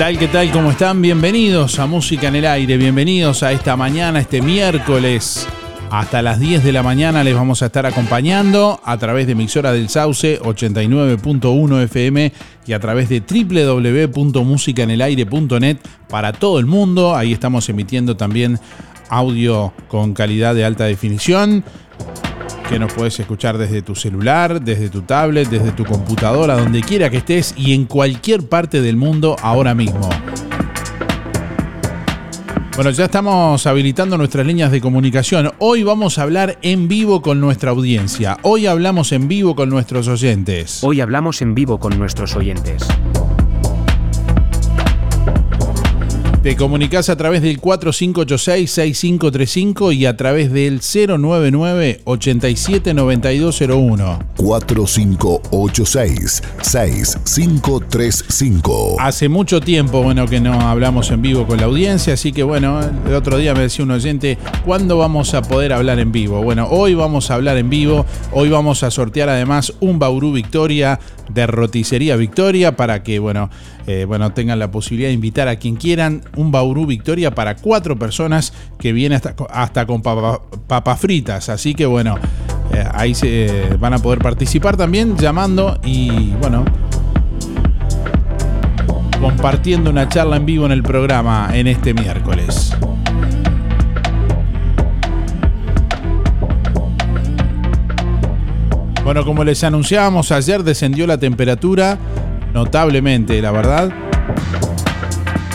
Tal? ¿Qué tal? ¿Cómo están? Bienvenidos a Música en el Aire, bienvenidos a esta mañana, este miércoles. Hasta las 10 de la mañana les vamos a estar acompañando a través de Mixora del Sauce 89.1 FM y a través de www.musicanelaire.net para todo el mundo. Ahí estamos emitiendo también audio con calidad de alta definición que nos puedes escuchar desde tu celular, desde tu tablet, desde tu computadora, donde quiera que estés y en cualquier parte del mundo ahora mismo. Bueno, ya estamos habilitando nuestras líneas de comunicación. Hoy vamos a hablar en vivo con nuestra audiencia. Hoy hablamos en vivo con nuestros oyentes. Hoy hablamos en vivo con nuestros oyentes. Te comunicas a través del 4586-6535 y a través del 099-879201. 4586-6535. Hace mucho tiempo, bueno, que no hablamos en vivo con la audiencia, así que bueno, el otro día me decía un oyente, ¿cuándo vamos a poder hablar en vivo? Bueno, hoy vamos a hablar en vivo, hoy vamos a sortear además un Bauru Victoria de Roticería Victoria para que, bueno, eh, bueno, tengan la posibilidad de invitar a quien quieran un Bauru Victoria para cuatro personas que viene hasta, hasta con papa- papas fritas, así que bueno, eh, ahí se van a poder participar también llamando y bueno, compartiendo una charla en vivo en el programa en este miércoles. Bueno, como les anunciábamos ayer, descendió la temperatura notablemente, la verdad.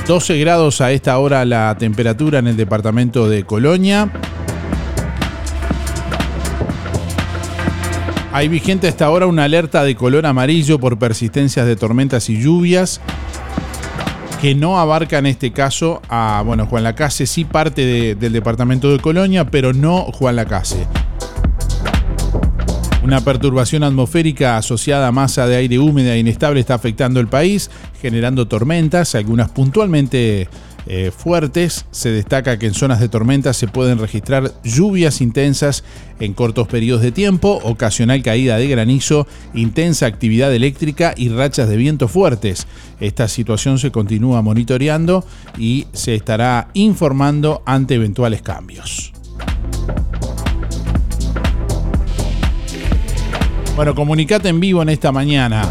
12 grados a esta hora la temperatura en el departamento de Colonia. Hay vigente hasta ahora una alerta de color amarillo por persistencias de tormentas y lluvias que no abarca en este caso a, bueno, Juan Lacase sí parte de- del departamento de Colonia, pero no Juan Lacase. Una perturbación atmosférica asociada a masa de aire húmeda e inestable está afectando el país, generando tormentas, algunas puntualmente eh, fuertes. Se destaca que en zonas de tormenta se pueden registrar lluvias intensas en cortos periodos de tiempo, ocasional caída de granizo, intensa actividad eléctrica y rachas de viento fuertes. Esta situación se continúa monitoreando y se estará informando ante eventuales cambios. Bueno, comunicate en vivo en esta mañana.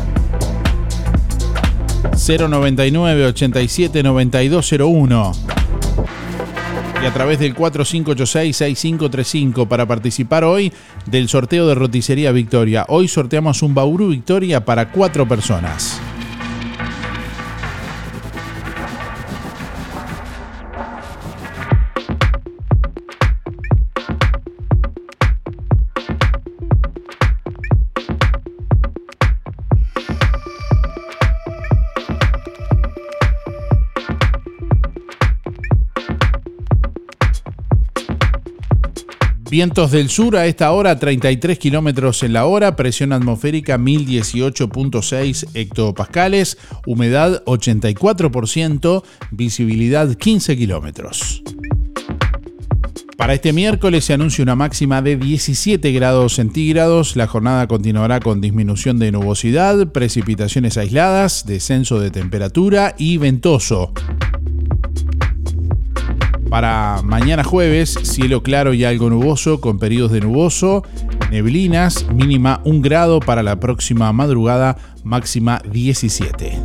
099 87 9201 y a través del 4586-6535 para participar hoy del sorteo de Roticería Victoria. Hoy sorteamos un Bauru Victoria para cuatro personas. Vientos del sur a esta hora 33 kilómetros en la hora, presión atmosférica 1018.6 hectopascales, humedad 84%, visibilidad 15 kilómetros. Para este miércoles se anuncia una máxima de 17 grados centígrados. La jornada continuará con disminución de nubosidad, precipitaciones aisladas, descenso de temperatura y ventoso. Para mañana jueves, cielo claro y algo nuboso con periodos de nuboso, neblinas, mínima 1 grado para la próxima madrugada, máxima 17.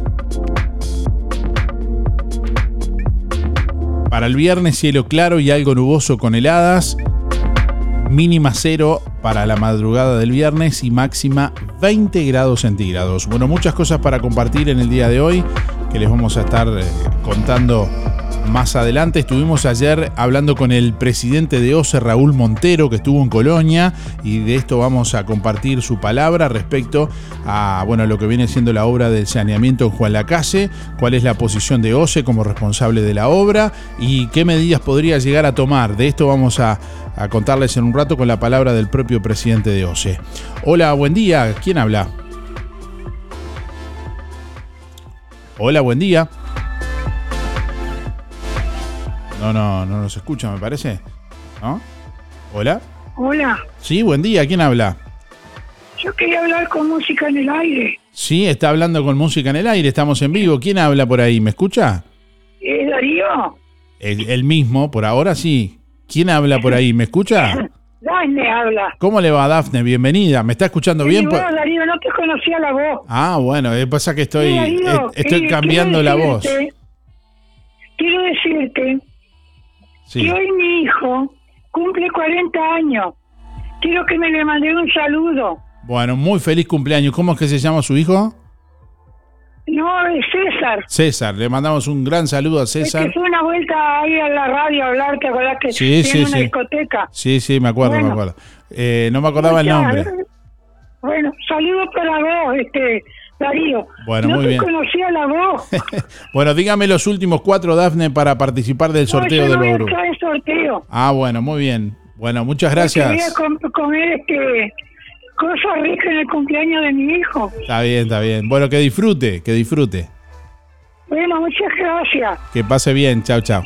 Para el viernes, cielo claro y algo nuboso con heladas, mínima 0 para la madrugada del viernes y máxima 20 grados centígrados. Bueno, muchas cosas para compartir en el día de hoy que les vamos a estar eh, contando más adelante. Estuvimos ayer hablando con el presidente de OCE, Raúl Montero, que estuvo en Colonia, y de esto vamos a compartir su palabra respecto a bueno, lo que viene siendo la obra del saneamiento en Juan Lacase, cuál es la posición de OCE como responsable de la obra y qué medidas podría llegar a tomar. De esto vamos a, a contarles en un rato con la palabra del propio presidente de OCE. Hola, buen día. ¿Quién habla? Hola, buen día. No, no, no nos escucha, me parece. ¿No? ¿Hola? Hola, Sí, buen día. ¿Quién habla? yo quería hablar con música en el aire. Sí, está hablando con música en el aire. Estamos en vivo. ¿Quién habla por ahí? ¿Me escucha? ¿Es Darío? El, el mismo, por ahora sí. ¿Quién habla por ahí? ¿Me escucha? Dafne habla. ¿Cómo le va, Dafne? Bienvenida. ¿Me está escuchando bien? Pues- vos, Darío, no te conocía la voz. Ah, bueno, eh, pasa que estoy, Darío, eh, estoy eh, cambiando la voz. Quiero decirte Sí. que hoy mi hijo cumple 40 años. Quiero que me le mande un saludo. Bueno, muy feliz cumpleaños. ¿Cómo es que se llama su hijo? No, es César. César. Le mandamos un gran saludo a Es que César. fue una vuelta ahí a la radio a hablar, ¿te acordás que Sí, sí, una sí. discoteca? Sí, sí, me acuerdo, me acuerdo. Eh, no me acordaba el nombre. Bueno, saludos para vos, este, Darío. Bueno, no muy te bien. conocía la voz. Bueno, dígame los últimos cuatro, Dafne, para participar del sorteo no, yo del no sorteo. Ah, bueno, muy bien. Bueno, muchas gracias. com- comer este, cosas ricas en el cumpleaños de mi hijo. Está bien, está bien. Bueno, que disfrute, que disfrute. Bueno, muchas gracias. Que pase bien. Chao, chao.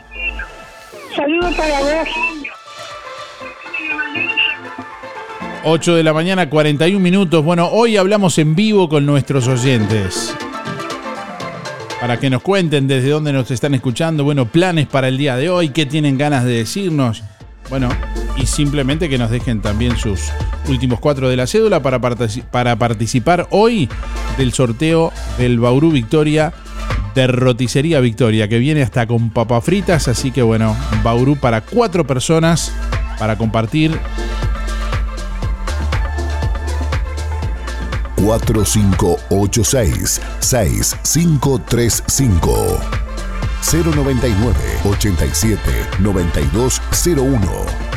Saludos para vos. 8 de la mañana, 41 minutos. Bueno, hoy hablamos en vivo con nuestros oyentes. Para que nos cuenten desde dónde nos están escuchando, bueno, planes para el día de hoy, qué tienen ganas de decirnos. Bueno, y simplemente que nos dejen también sus últimos cuatro de la cédula para, para participar hoy del sorteo del Bauru Victoria de Roticería Victoria, que viene hasta con papas fritas. Así que bueno, Bauru para cuatro personas para compartir 4586-6535. 099 87 9201.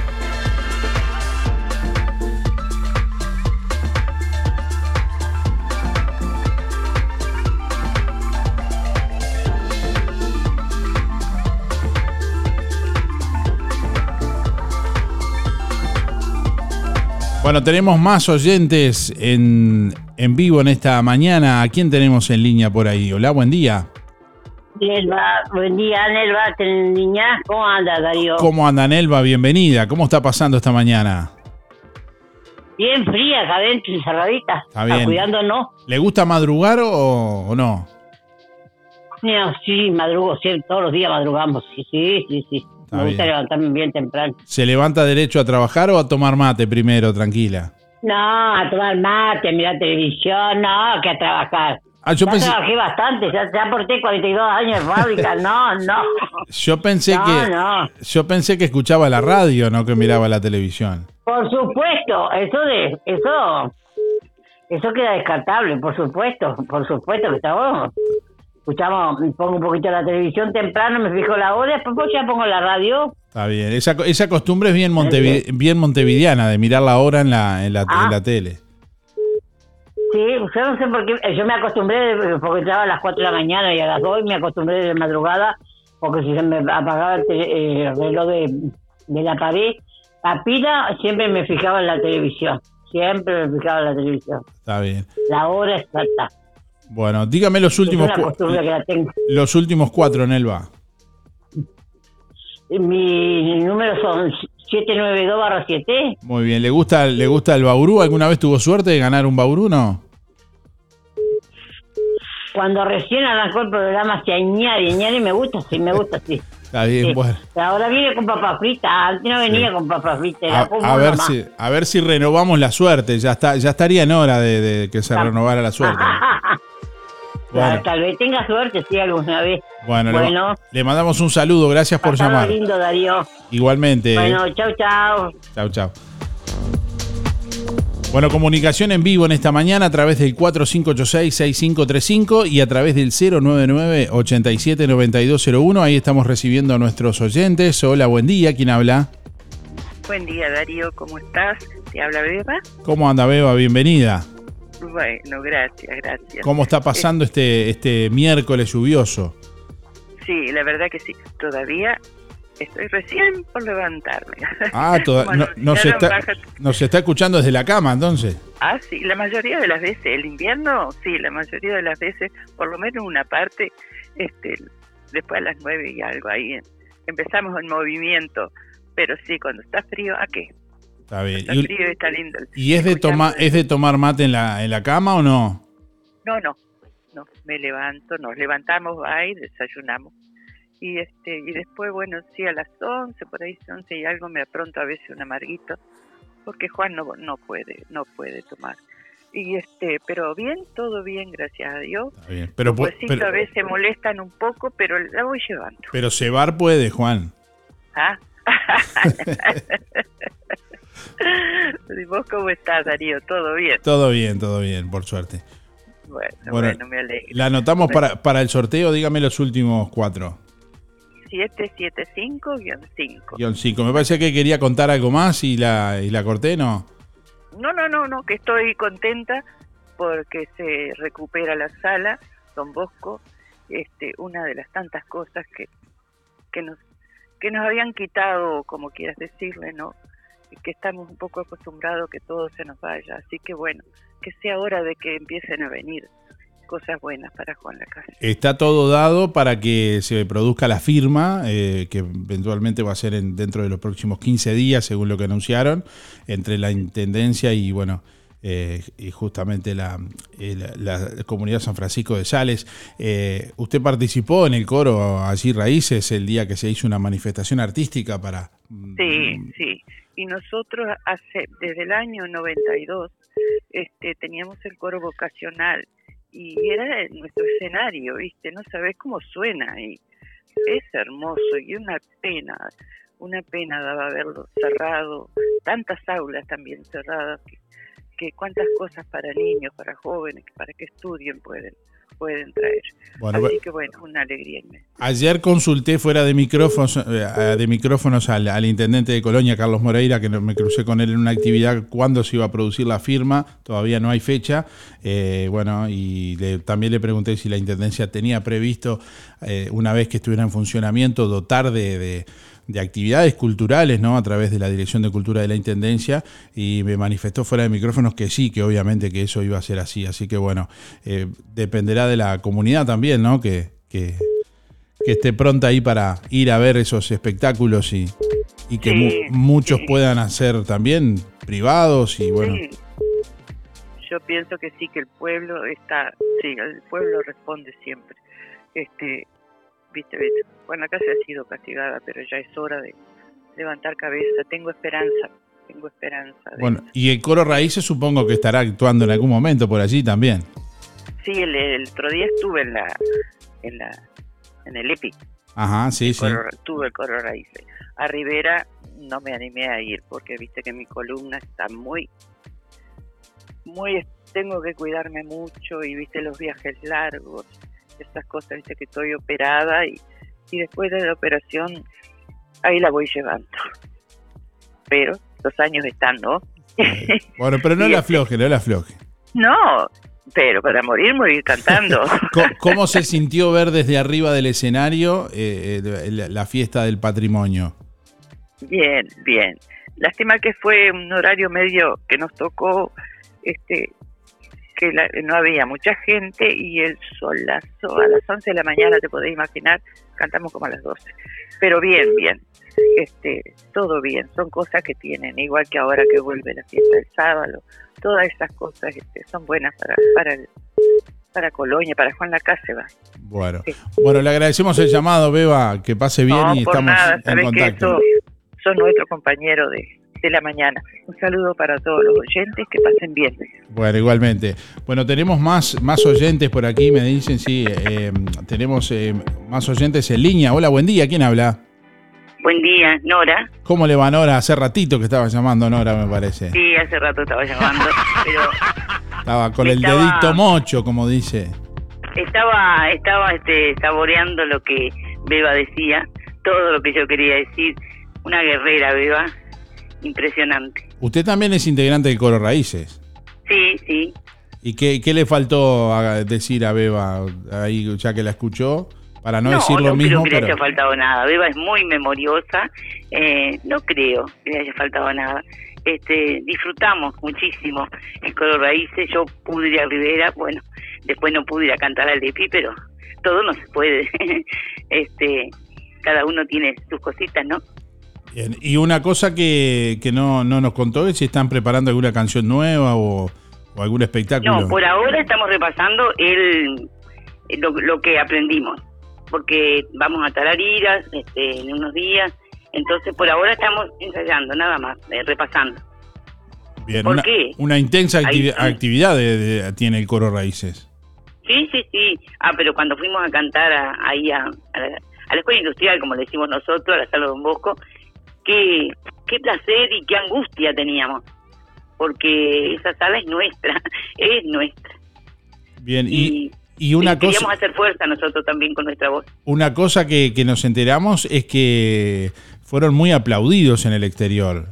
Bueno, tenemos más oyentes en, en vivo en esta mañana. ¿A quién tenemos en línea por ahí? Hola, buen día. Nelva, buen día, Nelva, ¿ten- niña, ¿cómo anda, Darío? ¿Cómo anda Nelva? Bienvenida. ¿Cómo está pasando esta mañana? Bien fría acá adentro, encerradita. Está bien. Cuidándonos. ¿Le gusta madrugar o, o no? No, sí, madrugo, sí, todos los días madrugamos, sí, sí, sí, sí. Está Me gusta levantarme bien temprano. ¿Se levanta derecho a trabajar o a tomar mate primero, tranquila? No, a tomar mate, a mirar televisión, no, que a trabajar. Ah, yo ya pensé- trabajé bastante, ya, ya aporté 42 años en fábrica, no, no. Yo pensé No, que no. yo pensé que escuchaba la radio, no que miraba la televisión. Por supuesto, eso de, eso, eso queda descartable, por supuesto, por supuesto que estamos, escuchamos, pongo un poquito la televisión temprano, me fijo la hora, después ya pongo la radio. Está bien. Esa, esa costumbre es bien, montevi- bien montevideana, de mirar la hora en la, en la, Ah. en la tele. Sí, yo no sé por qué, yo me acostumbré, porque entraba a las 4 de la mañana y a las 2 me acostumbré de madrugada, porque si se me apagaba el, tele- eh, el reloj de, de la pared, la pila, siempre me fijaba en la televisión, siempre me fijaba en la televisión, Está bien. la hora exacta. Bueno, dígame los últimos, es una cu- costumbre que la tengo. los últimos cuatro, Nelva. Mi número son 792 barra 7. Muy bien. ¿Le gusta, ¿Le gusta el Bauru? ¿Alguna vez tuvo suerte de ganar un Bauru, no? Cuando recién arrancó el programa se añade, añade me gusta, sí, me gusta, sí. Está bien, Sí. bueno. Ahora viene con papas fritas, antes no venía con papas fritas. A, ver nomás. si, a ver si renovamos la suerte. Ya está, ya estaría en hora de, de que se renovara la suerte. Bueno. Tal vez tenga suerte, sí, alguna vez. Bueno, le- bueno le, mandamos un saludo. Gracias por llamar. lindo, Darío. Igualmente. Bueno, chau, chau. Chao, chao. Bueno, comunicación en vivo en esta mañana a través del 4586-6535 y a través del 099-879201. Ahí estamos recibiendo a nuestros oyentes. Hola, buen día. ¿Quién habla? Buen día, Darío. ¿Cómo estás? ¿Te habla Beba? ¿Cómo anda, Beba? Bienvenida. Bueno, gracias, gracias. ¿Cómo está pasando este, este miércoles lluvioso? Sí, la verdad que sí. Todavía estoy recién por levantarme. Ah, toda, Bueno, no, nos, está, baja- nos está escuchando desde la cama, entonces. Ah, sí, la mayoría de las veces, el invierno, sí, la mayoría de las veces, por lo menos una parte, este, después a las nueve y algo ahí, em- empezamos el movimiento. Pero sí, cuando está frío, ¿a qué? Está bien. Está ¿Y, frío y está lindo. y es de tomar es de tomar mate en la, en la cama o no? No, no, no, me levanto, nos levantamos, va y desayunamos. Y este y después, bueno, sí, a las 11, por ahí 11 y algo, me apronto a veces un amarguito, porque Juan no, no puede, no puede tomar. Y este, pero bien, todo bien, gracias a Dios. Está bien. Pero, Los pero, a veces molestan un poco, pero la voy llevando. pero cebar puede, Juan. ¿Ah? ¿Y vos cómo estás, Darío? ¿Todo bien? Todo bien, todo bien, por suerte. Bueno, Bueno, bueno, me alegro. La anotamos para, para el sorteo, dígame los últimos cuatro. 775-5. Guión cinco. Me parece que quería contar algo más y la, y la corté, ¿no? No, no, no, no, que estoy contenta porque se recupera la sala, Don Bosco, este, una de las tantas cosas que, que nos que nos habían quitado, como quieras decirle, ¿no? Y que estamos un poco acostumbrados que todo se nos vaya. Así que bueno, que sea hora de que empiecen a venir cosas buenas para Juan Lacase. Está todo dado para que se produzca la firma, eh, que eventualmente va a ser en- dentro de los próximos 15 días, según lo que anunciaron, entre la Intendencia y, bueno, eh, y justamente la, eh, la- la comunidad San Francisco de Sales. Eh, usted participó en el coro Allí Raíces el día que se hizo una manifestación artística para... Sí, sí. Y nosotros hace desde el año 92 este, teníamos el coro vocacional y era nuestro escenario, ¿viste? No sabes cómo suena ahí. Es hermoso y una pena, una pena daba verlo cerrado, tantas aulas también cerradas, que, que cuántas cosas para niños, para jóvenes, para que estudien pueden pueden traer. Bueno, Así que bueno, una alegría inmensa. Ayer consulté fuera de micrófonos, eh, de micrófonos al, al intendente de Colonia, Carlos Moreira, que me crucé con él en una actividad cuándo se iba a producir la firma, todavía no hay fecha. Eh, bueno, y le- también le pregunté si la intendencia tenía previsto, eh, una vez que estuviera en funcionamiento, dotar de, de- de actividades culturales, ¿no? A través de la Dirección de Cultura de la Intendencia, y me manifestó fuera de micrófonos que sí, que obviamente que eso iba a ser así. Así que bueno, eh, dependerá de la comunidad también, ¿no? Que, que, que esté pronta ahí para ir a ver esos espectáculos y, y que mu- Sí, muchos puedan hacer también privados y bueno. Sí. Yo pienso que sí, que el pueblo está, sí, el pueblo responde siempre. Este, viste, Juan la casa ha sido castigada, pero ya es hora de levantar cabeza. Tengo esperanza, tengo esperanza. de- Bueno, y el coro Raíces supongo que estará actuando en algún momento por allí también. Sí, el, el otro día estuve en la, en la, en el EPI, Ajá, sí, sí. coro- tuve el coro raíces. A Rivera no me animé a ir porque viste que mi columna está muy, muy, tengo que cuidarme mucho y viste los viajes largos, esas cosas, viste que estoy operada y, y después de la operación ahí la voy llevando. Pero los años están, ¿no? Bueno, pero no la afloje, no la afloje. No, pero para morir, morir cantando. ¿Cómo se sintió ver desde arriba del escenario eh, eh, la, la fiesta del patrimonio? Bien, bien. Lástima que fue un horario medio que nos tocó, este, que la- no había mucha gente y el solazo a las 11 de la mañana, te podés imaginar, cantamos como a las 12. Pero bien, bien. Este, todo bien, son cosas que tienen, igual que ahora que vuelve la fiesta del sábado, todas esas cosas este, son buenas para para el- para Colonia, para Juan Lacase va. Bueno, bueno, le agradecemos el llamado, Beba, que pase bien No, y por estamos nada, en sabes que contacto. eso son nuestro compañero de, de la mañana. Un saludo para todos los oyentes, que pasen bien. Bueno, igualmente. Bueno, tenemos más, más oyentes por aquí, me dicen, sí, eh, tenemos eh, más oyentes en línea. Hola, buen día, ¿quién habla? Buen día, Nora. ¿Cómo le va Nora? Hace ratito que estaba llamando Nora, me parece. Sí, hace rato estaba llamando, pero Estaba con el dedito mocho, como dice. estaba estaba este saboreando lo que Beba decía, todo lo que yo quería decir. Una guerrera, Beba, impresionante. Usted también es integrante del Coro Raíces. Sí, sí. ¿Y qué, qué le faltó a- decir a Beba ahí, ya que la escuchó? Para no, decir lo no mismo, creo que le haya faltado nada. Beba es muy memoriosa. eh, no creo que le haya faltado nada. Este, disfrutamos muchísimo el Coro Raíces. Yo pude ir a Rivera, bueno, después no pude ir a cantar al Depi, pero todo no se puede. este, cada uno tiene sus cositas, ¿no? Bien, Y una cosa que, que no, no nos contó es si están preparando alguna canción nueva o, o algún espectáculo. No, por ahora estamos repasando el, lo, lo que aprendimos, porque vamos a Tarariras este, en unos días, entonces por ahora estamos ensayando, nada más, eh, repasando. Bien, ¿por una, qué? una intensa activi- Ahí- actividad de- de- tiene el Coro Raíces. Sí, sí, sí. Ah, pero cuando fuimos a cantar a- ahí a, a la, a la escuela industrial, como le decimos nosotros, a la sala Don Bosco, qué, qué placer y qué angustia teníamos, porque esa sala es nuestra, es nuestra. Bien, y, y Y una queríamos cosa, hacer fuerza nosotros también con nuestra voz. una cosa que, que nos enteramos es que fueron muy aplaudidos en el exterior.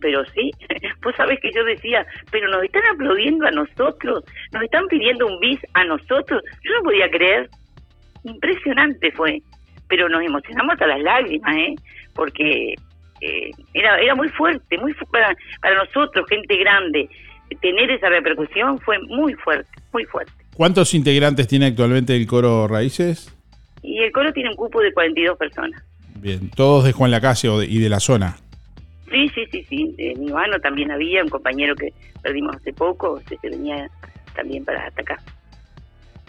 Pero sí, vos sabés que yo decía, pero nos están aplaudiendo a nosotros, nos están pidiendo un bis a nosotros. Yo no podía creer. Impresionante fue. Pero nos emocionamos a las lágrimas, ¿eh? Porque eh, era, era muy fuerte, muy fu- para, para nosotros, gente grande. Tener esa repercusión fue muy fuerte, muy fuerte. ¿Cuántos integrantes tiene actualmente el Coro Raíces? Y el coro tiene un cupo de 42 personas. Bien, todos de Juan Lacase y de la zona. Sí, sí, sí, sí. En Ivano también había un compañero que perdimos hace poco, se se venía también para hasta acá.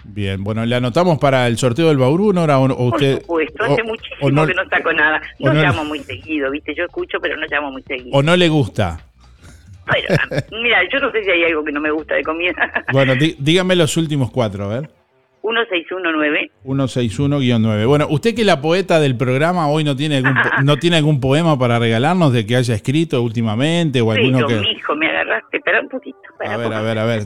Bien, bueno, le anotamos para el sorteo del Bauru, Nora, o, usted... Por supuesto, hace o- muchísimo o no- que no saco nada. No, no- llamo muy seguido, ¿viste? Yo escucho, pero no llamo muy seguido. ¿O no le gusta? Pero, ah, mira, yo no sé si hay algo que no me gusta de comida. Bueno, dí- dígame los últimos cuatro, a ver. 1619. 161-9. Bueno, usted que es la poeta del programa hoy no tiene algún no tiene algún poema para regalarnos de que haya escrito últimamente o alguno Pero, que mijo, me agarraste. Espera un poquito. espera A ver, a ver, a ver.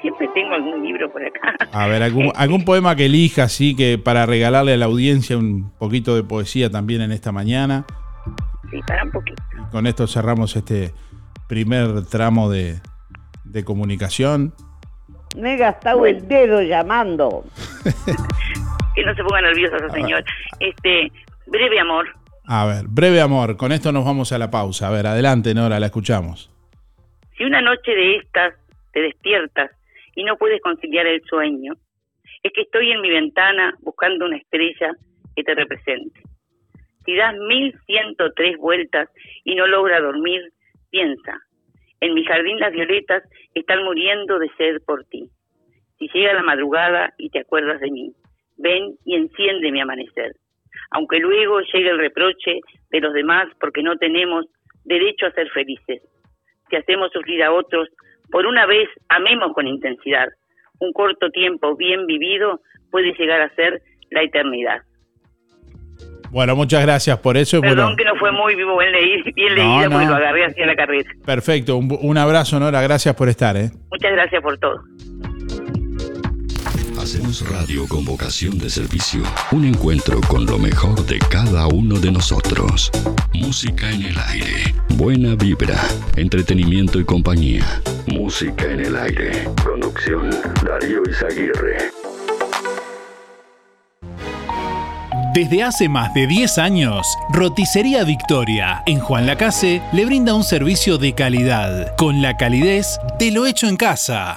Siempre tengo algún libro por acá. A ver, algún, algún poema que elija así que para regalarle a la audiencia un poquito de poesía también en esta mañana. Sí, para un poquito. Y con esto cerramos este primer tramo de, de comunicación. Me he gastado el dedo llamando. Que no se ponga nerviosa esa señora. Este, breve amor. A ver, breve amor, con esto nos vamos a la pausa. A ver, adelante Nora, la escuchamos. Si una noche de estas te despiertas y no puedes conciliar el sueño, es que estoy en mi ventana buscando una estrella que te represente. Si das mil ciento tres vueltas y no logra dormir, piensa. En mi jardín las violetas están muriendo de sed por ti. Si llega la madrugada y te acuerdas de mí, ven y enciende mi amanecer. Aunque luego llegue el reproche de los demás porque no tenemos derecho a ser felices si hacemos sufrir a otros, por una vez amemos con intensidad. Un corto tiempo bien vivido puede llegar a ser la eternidad. Bueno, muchas gracias por eso. Perdón Bueno, que no fue muy bien, leí- bien No, leída porque no. lo agarré hacia la carrera. perfecto. Un, un abrazo, Nora. Gracias por estar. ¿eh? Muchas gracias por todo. Hacemos radio con vocación de servicio. Un encuentro con lo mejor de cada uno de nosotros. Música en el aire. Buena vibra. Entretenimiento y compañía. Música en el aire. Conducción Darío Izaguirre. Desde hace más de 10 años, Roticería Victoria en Juan Lacase le brinda un servicio de calidad, con la calidez de lo hecho en casa.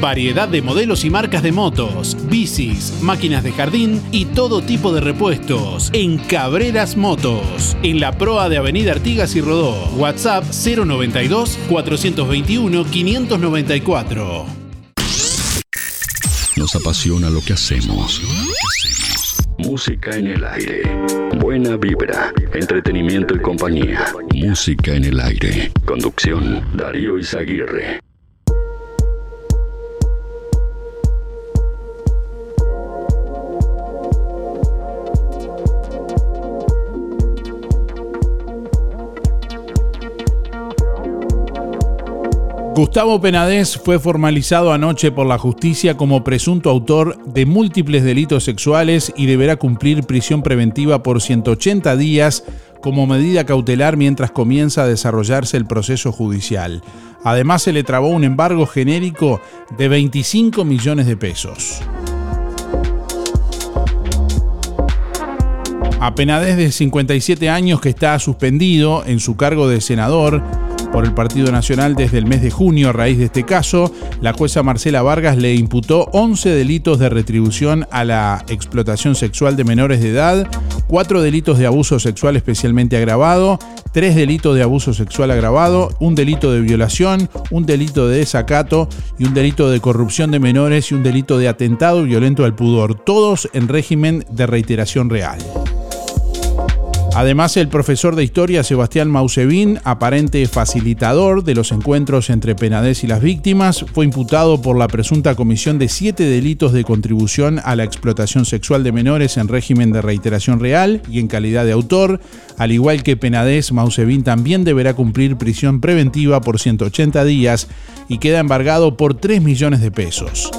Variedad de modelos y marcas de motos, bicis, máquinas de jardín y todo tipo de repuestos en Cabreras Motos, en la proa de Avenida Artigas y Rodó. WhatsApp 092 421 594. Nos apasiona lo que hacemos. Música en el aire. Buena vibra, entretenimiento y compañía. Música en el aire. Conducción, Darío Izaguirre. Gustavo Penadez fue formalizado anoche por la justicia como presunto autor de múltiples delitos sexuales y deberá cumplir prisión preventiva por 180 días como medida cautelar mientras comienza a desarrollarse el proceso judicial. Además se le trabó un embargo genérico de 25 millones de pesos. A Penadez de 57 años que está suspendido en su cargo de senador, por el Partido Nacional desde el mes de junio a raíz de este caso. La jueza Marcela Vargas le imputó 11 delitos de retribución a la explotación sexual de menores de edad, 4 delitos de abuso sexual especialmente agravado, 3 delitos de abuso sexual agravado, un delito de violación, un delito de desacato y un delito de corrupción de menores y un delito de atentado violento al pudor, todos en régimen de reiteración real. Además, el profesor de historia Sebastián Mausevín, aparente facilitador de los encuentros entre Penadez y las víctimas, fue imputado por la presunta comisión de siete delitos de contribución a la explotación sexual de menores en régimen de reiteración real y en calidad de autor. Al igual que Penadez, Mausevín también deberá cumplir prisión preventiva por 180 días y queda embargado por 3 millones de pesos.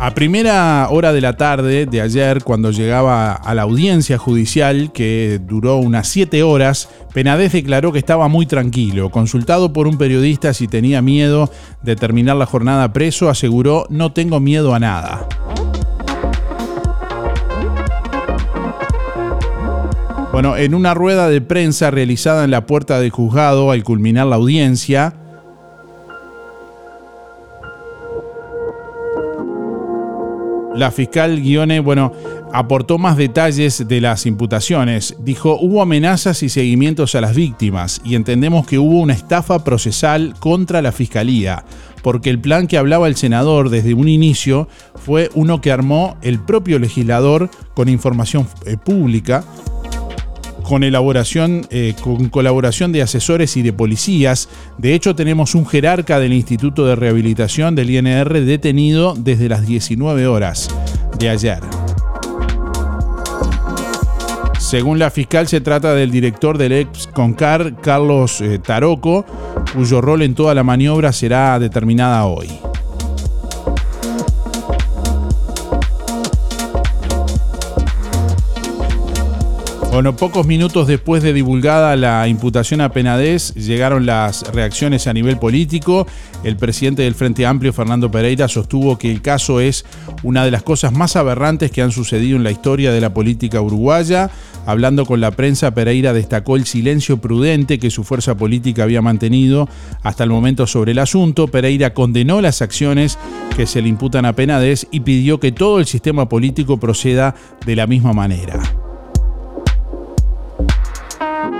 A primera hora de la tarde de ayer, cuando llegaba a la audiencia judicial, que duró unas 7 horas, Penadez declaró que estaba muy tranquilo. Consultado por un periodista si tenía miedo de terminar la jornada preso, aseguró no tengo miedo a nada. Bueno, en una rueda de prensa realizada en la puerta del juzgado al culminar la audiencia, La fiscal Guione, bueno, aportó más detalles de las imputaciones. Dijo, hubo amenazas y seguimientos a las víctimas y entendemos que hubo una estafa procesal contra la fiscalía, porque el plan que hablaba el senador desde un inicio fue uno que armó el propio legislador con información eh, pública con elaboración, eh, con colaboración de asesores y de policías. De hecho, tenemos un jerarca del Instituto de Rehabilitación del INR detenido desde las 19 horas de ayer. Según la fiscal, se trata del director del ex Concar, Carlos eh, Taroco, cuyo rol en toda la maniobra será determinada hoy. Bueno, pocos minutos después de divulgada la imputación a Penades, llegaron las reacciones a nivel político. El presidente del Frente Amplio, Fernando Pereira, sostuvo que el caso es una de las cosas más aberrantes que han sucedido en la historia de la política uruguaya. Hablando con la prensa, Pereira destacó el silencio prudente que su fuerza política había mantenido hasta el momento sobre el asunto. Pereira condenó las acciones que se le imputan a Penades y pidió que todo el sistema político proceda de la misma manera.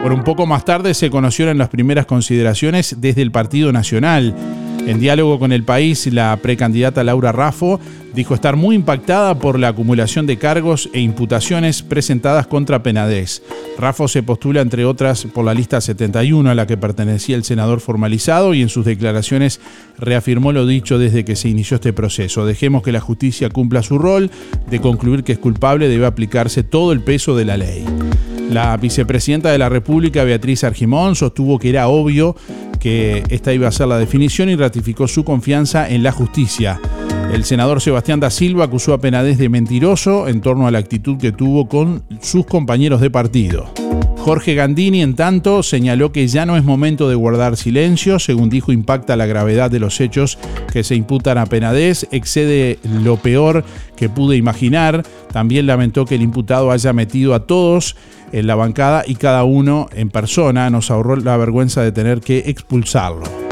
Por un poco más tarde se conocieron las primeras consideraciones desde el Partido Nacional. En diálogo con el país, la precandidata Laura Raffo dijo estar muy impactada por la acumulación de cargos e imputaciones presentadas contra Penades. Raffo se postula, entre otras, por la lista 71 a la que pertenecía el senador formalizado y en sus declaraciones reafirmó lo dicho desde que se inició este proceso. Dejemos que la justicia cumpla su rol de concluir que es culpable, debe aplicarse todo el peso de la ley. La vicepresidenta de la República, Beatriz Argimón, sostuvo que era obvio que esta iba a ser la definición y ratificó su confianza en la justicia. El senador Sebastián da Silva acusó a Penades de mentiroso en torno a la actitud que tuvo con sus compañeros de partido. Jorge Gandini, en tanto, señaló que ya no es momento de guardar silencio, según dijo, impacta la gravedad de los hechos que se imputan a Penades, excede lo peor que pude imaginar. También lamentó que el imputado haya metido a todos en la bancada y cada uno en persona nos ahorró la vergüenza de tener que expulsarlo.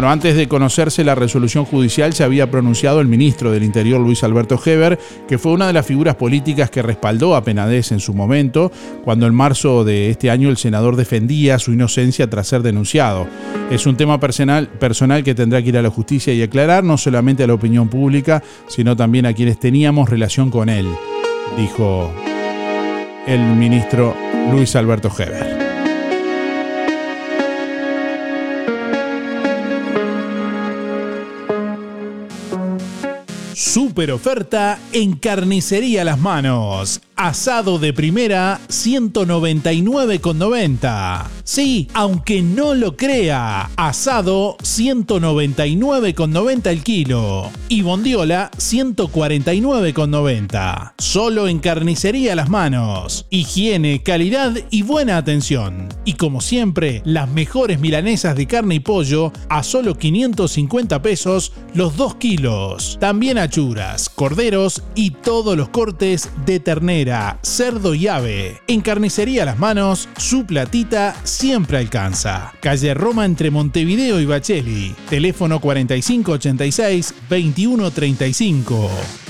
Bueno, antes de conocerse la resolución judicial se había pronunciado el ministro del Interior Luis Alberto Heber, que fue una de las figuras políticas que respaldó a Penades en su momento, cuando en marzo de este año el senador defendía su inocencia tras ser denunciado. Es un tema personal, personal que tendrá que ir a la justicia y aclarar, no solamente a la opinión pública, sino también a quienes teníamos relación con él, dijo el ministro Luis Alberto Heber. Super oferta en Carnicería Las Manos. Asado de primera 199,90. Sí, aunque no lo crea, asado 199,90 el kilo y bondiola 149,90. Solo en Carnicería Las Manos. Higiene, calidad y buena atención. Y como siempre, las mejores milanesas de carne y pollo a solo 550 pesos los 2 kilos. También achuras, corderos y todos los cortes de ternera cerdo y ave. En Carnicería Las Manos, su platita siempre alcanza. Calle Roma entre Montevideo y Bacheli. Teléfono 4586-2135.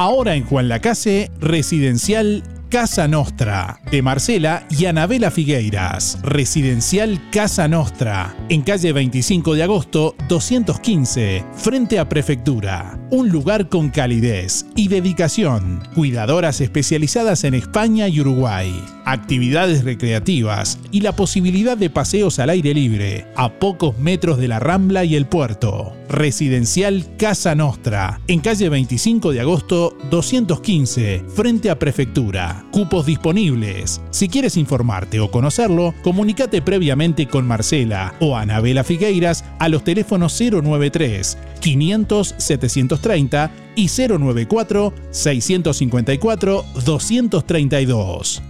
Ahora en Juan Lacase, Residencial Casa Nostra, de Marcela y Anabela Figueiras. Residencial Casa Nostra, en calle 25 de agosto 215, frente a Prefectura. Un lugar con calidez y dedicación. Cuidadoras especializadas en España y Uruguay. Actividades recreativas y la posibilidad de paseos al aire libre, a pocos metros de la Rambla y el puerto. Residencial Casa Nostra, en calle 25 de agosto 215, frente a Prefectura. Cupos disponibles. Si quieres informarte o conocerlo, comunícate previamente con Marcela o Anabela Figueiras a los teléfonos 093 500 730 y 094 654 232.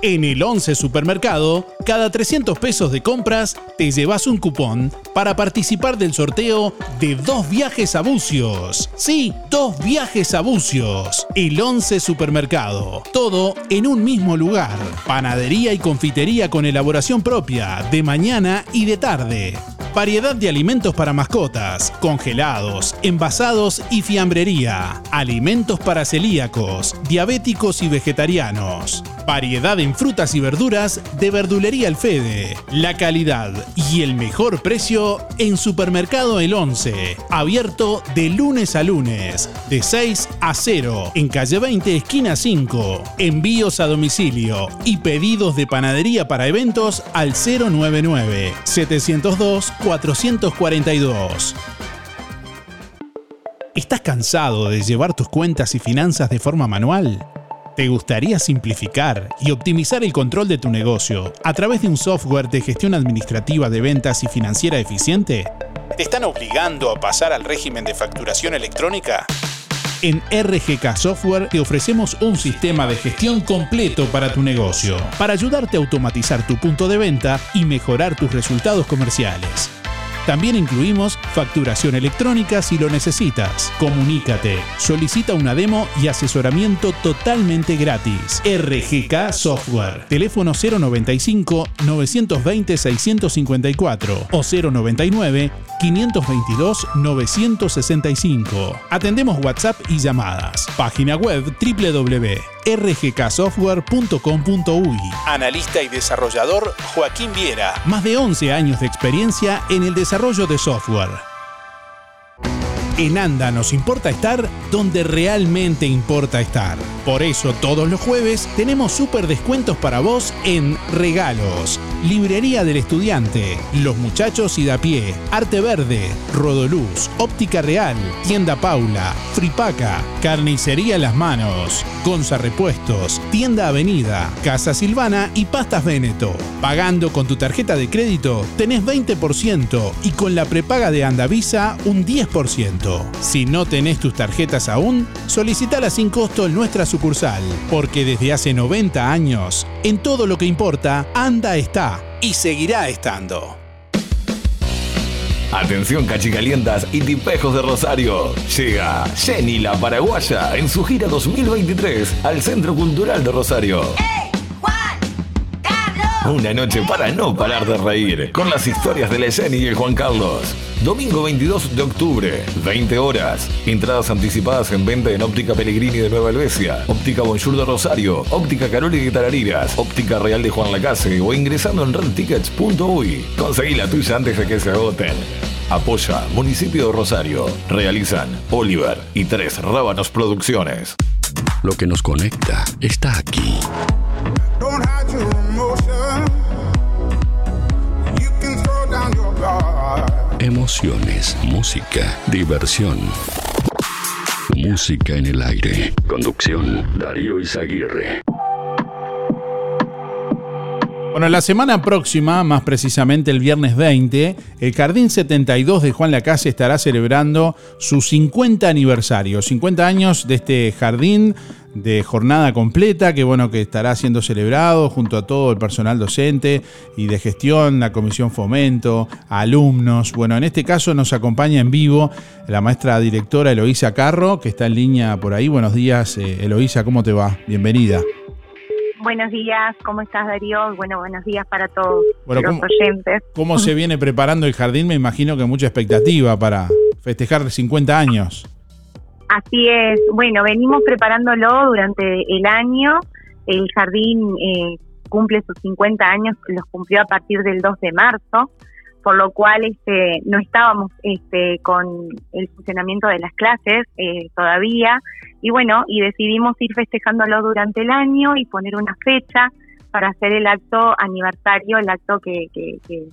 En el 11 Supermercado, cada 300 pesos de compras te llevas un cupón para participar del sorteo de dos viajes a Bucios. Sí, dos viajes a Bucios. El 11 Supermercado. Todo en un mismo lugar. Panadería y confitería con elaboración propia, de mañana y de tarde Variedad de alimentos para mascotas, congelados, envasados y fiambrería. Alimentos para celíacos, diabéticos y vegetarianos. Variedad en frutas y verduras de Verdulería El Fede. La calidad y el mejor precio en Supermercado El 11. Abierto de lunes a lunes, de 6 a 0, en calle 20, esquina 5. Envíos a domicilio y pedidos de panadería para eventos al 099 702 442. ¿Estás cansado de llevar tus cuentas y finanzas de forma manual? ¿Te gustaría simplificar y optimizar el control de tu negocio a través de un software de gestión administrativa de ventas y financiera eficiente? ¿Te están obligando a pasar al régimen de facturación electrónica? En RGK Software te ofrecemos un sistema de gestión completo para tu negocio, para ayudarte a automatizar tu punto de venta y mejorar tus resultados comerciales. También incluimos facturación electrónica si lo necesitas. Comunícate, solicita una demo y asesoramiento totalmente gratis. RGK Software. Teléfono 095 920 654 o 099 522 965. Atendemos WhatsApp y llamadas. Página web www.rgksoftware.com.uy. Analista y desarrollador Joaquín Viera. Más de 11 años de experiencia en el desarrollo de software. En ANDA nos importa estar donde realmente importa estar. Por eso todos los jueves tenemos súper descuentos para vos en regalos. Librería del Estudiante, Los Muchachos y da pie, Arte Verde, Rodoluz, Óptica Real, Tienda Paula, Fripaca, Carnicería Las Manos, Gonza Repuestos, Tienda Avenida, Casa Silvana y Pastas Veneto. Pagando con tu tarjeta de crédito tenés 20% y con la prepaga de Andavisa un 10%. Si no tenés tus tarjetas aún, solicitala sin costo en nuestra sucursal, porque desde hace 90 años, en todo lo que importa, Anda está y seguirá estando. Atención cachicalientas y tipejos de Rosario. Llega Jenny la Paraguaya en su gira 2023 al Centro Cultural de Rosario. Una noche para no parar de reír con las historias de la Jenny y el Juan Carlos. Domingo 22 de octubre, 20 horas. Entradas anticipadas en venta en Óptica Pellegrini de Nueva Helvecia, Óptica Bonjour de Rosario, Óptica Caroli de Tarariras, Óptica Real de Juan Lacase o ingresando en redtickets.uy. Conseguí la tuya antes de que se agoten. Apoya Municipio de Rosario. Realizan Oliver y Tres Rábanos Producciones. Lo que nos conecta está aquí. Emociones, música, diversión. Música en el aire. Conducción, Darío Izaguirre. Bueno, la semana próxima, más precisamente el viernes 20, el Jardín 72 de Juan Lacase estará celebrando su 50 aniversario. 50 años de este jardín de jornada completa que bueno que estará siendo celebrado junto a todo el personal docente y de gestión, la comisión fomento, alumnos. Bueno, en este caso nos acompaña en vivo la maestra directora Eloísa Carro, que está en línea por ahí. Buenos días, eh, Eloísa, ¿cómo te va? Bienvenida. Buenos días, ¿cómo estás Darío? Bueno, buenos días para todos Bueno, los ¿cómo- oyentes. ¿Cómo se viene preparando el jardín? Me imagino que mucha expectativa para festejar 50 años. Así es, bueno, venimos preparándolo durante el año. El jardín eh, cumple sus 50 años, los cumplió a partir del 2 de marzo, por lo cual este, no estábamos este, con el funcionamiento de las clases eh, todavía. Y bueno, y decidimos ir festejándolo durante el año y poner una fecha para hacer el acto aniversario, el acto que, que, que,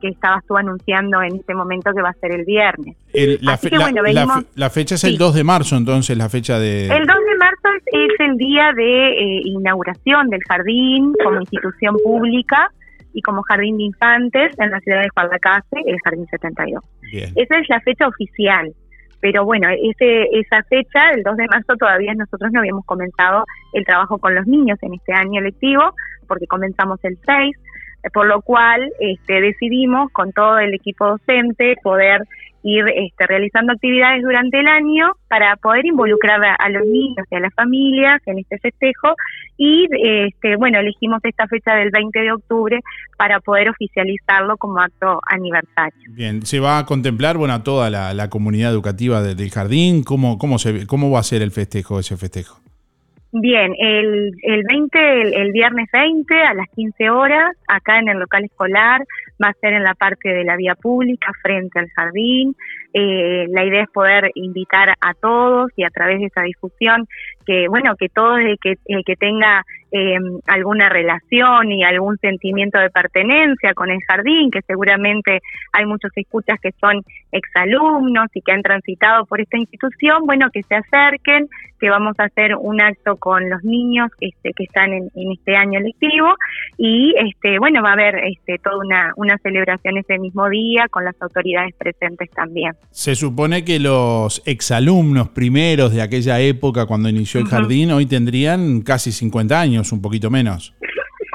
que estabas tú anunciando en este momento que va a ser el viernes. El- la, Así fe- que la- bueno, la venimos- fe- la fecha es el Sí. 2 de marzo, entonces, la fecha de... El 2 de marzo es, es el día de eh, inauguración del jardín como institución pública y como jardín de infantes en la ciudad de Juan Lacase, el Jardín 72. Bien. Esa es la fecha oficial. Pero bueno, ese, esa fecha, el 2 de marzo, todavía nosotros no habíamos comenzado el trabajo con los niños en este año lectivo, porque comenzamos el 6, eh, por lo cual este, decidimos con todo el equipo docente poder ir este, realizando actividades durante el año para poder involucrar a, los niños y a las familias en este festejo y este, bueno, elegimos esta fecha del 20 de octubre para poder oficializarlo como acto aniversario. Bien, ¿se va a contemplar bueno, a toda la, la comunidad educativa de- del jardín? ¿Cómo, cómo, se, ¿Cómo va a ser el festejo, ese festejo? Bien, el, el 20, el, el viernes 20 a las 15 horas, acá en el local escolar, va a ser en la parte de la vía pública, frente al jardín. Eh, la idea es poder invitar a todos y a través de esa difusión que, bueno, que todo el que, el que tenga eh, alguna relación y algún sentimiento de pertenencia con el jardín, que seguramente hay muchos escuchas que son exalumnos y que han transitado por esta institución, bueno, que se acerquen, que vamos a hacer un acto con los niños este, que están en, este año lectivo y, este, bueno, va a haber este, toda una, una celebración ese mismo día con las autoridades presentes también. Se supone que los exalumnos primeros de aquella época, cuando inició el Ujú. jardín, hoy tendrían casi 50 años, un poquito menos.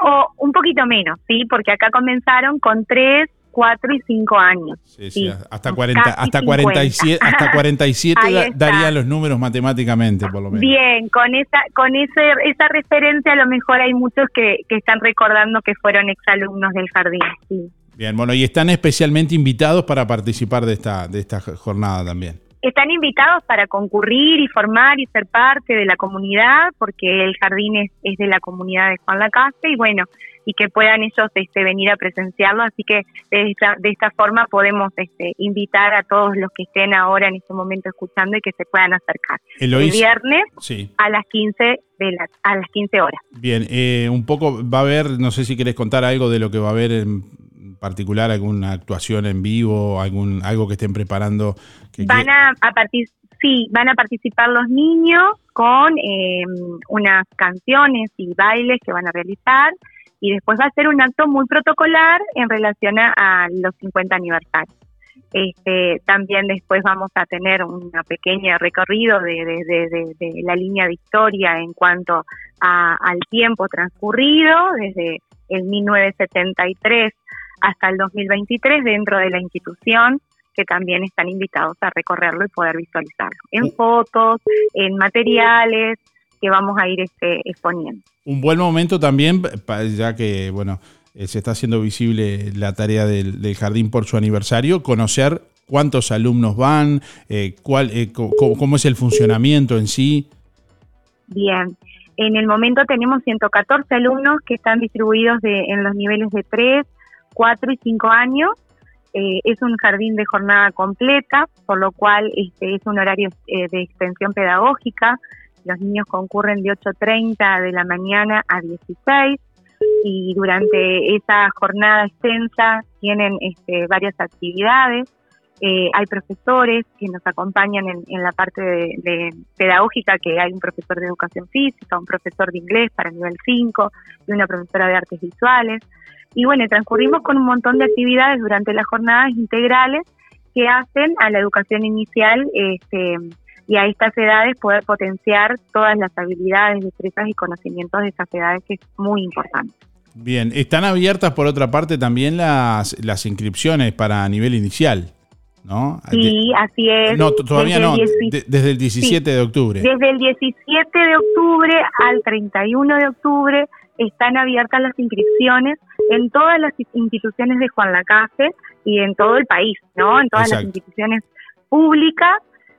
O un poquito menos, ¿sí? Porque acá comenzaron con 3, 4 y 5 años. Sí, Sí. sí, hasta 40, Casi hasta 50. 47, hasta 47 Ahí da- está. darían los números matemáticamente, por lo menos. Bien, con esa con ese, esa referencia a lo mejor hay muchos que, que están recordando que fueron exalumnos del jardín. Sí. Bien, bueno, y están especialmente invitados para participar de esta, de esta jornada también. Están invitados para concurrir y formar y ser parte de la comunidad, porque el jardín es, es de la comunidad de Juan Lacase y bueno, y que puedan ellos este, venir a presenciarlo. Así que de esta, de esta forma podemos este, invitar a todos los que estén ahora en este momento escuchando y que se puedan acercar. Eloís- el viernes Sí. a las 15 de la, a las 15 horas. Bien, eh, un poco va a haber, no sé si querés contar algo de lo que va a haber en particular, alguna actuación en vivo, algún algo que estén preparando. Van a, van a participar los niños con eh, unas canciones y bailes que van a realizar y después va a ser un acto muy protocolar en relación a, los 50 aniversarios. Este, también después vamos a tener un pequeño recorrido de- de la línea de historia en cuanto a- al tiempo transcurrido, desde el 1973 hasta el 2023 dentro de la institución que también están invitados a recorrerlo y poder visualizarlo en fotos, en materiales que vamos a ir este, exponiendo. Un buen momento también, ya que, bueno, eh, se está haciendo visible la tarea del, del jardín por su aniversario, conocer cuántos alumnos van, eh, cuál, eh, cómo es el funcionamiento en sí. Bien, en el momento tenemos 114 alumnos que están distribuidos de, en los niveles de 3, 4 y 5 años. Eh, es un jardín de jornada completa, por lo cual este, es un horario eh, de extensión pedagógica. Los niños concurren de 8.30 de la mañana a 16 y durante esa jornada extensa tienen este, varias actividades. Eh, hay profesores que nos acompañan en, en la parte de, pedagógica, que hay un profesor de educación física, un profesor de inglés para nivel 5 y una profesora de artes visuales. Y bueno, transcurrimos con un montón de actividades durante las jornadas integrales que hacen a la educación inicial este, y a estas edades poder potenciar todas las habilidades, destrezas y conocimientos de esas edades, que es muy importante. Bien, están abiertas por otra parte también las, las inscripciones para nivel inicial, ¿no? Sí, así es. No, todavía Desde no, el 10 de- desde el 17 de octubre. Desde el 17 de octubre al 31 de octubre están abiertas las inscripciones en todas las instituciones de Juan Lacase y en todo el país, ¿no? En todas las instituciones públicas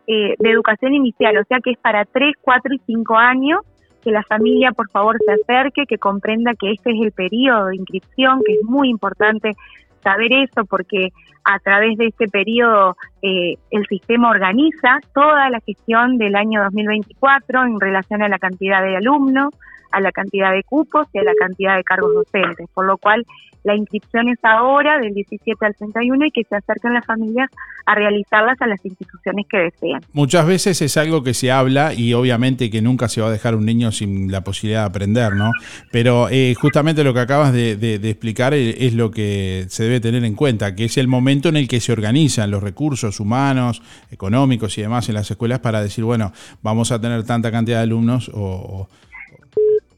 eh, de educación inicial, o sea que es para 3, 4 y 5 años que la familia por favor se acerque, que comprenda que este es el periodo de inscripción, que es muy importante saber eso porque a través de este periodo eh, el sistema organiza toda la gestión del año 2024 en relación a la cantidad de alumnos, a la cantidad de cupos y a la cantidad de cargos docentes, por lo cual la inscripción es ahora del 17 al 31 y que se acerquen las familias a realizarlas a las instituciones que deseen. Muchas veces es algo que se habla y obviamente que nunca se va a dejar un niño sin la posibilidad de aprender, ¿no? Pero eh, justamente lo que acabas de explicar eh, es lo que se debe tener en cuenta, que es el momento en el que se organizan los recursos humanos, económicos y demás en las escuelas para decir, bueno, vamos a tener tanta cantidad de alumnos o... o-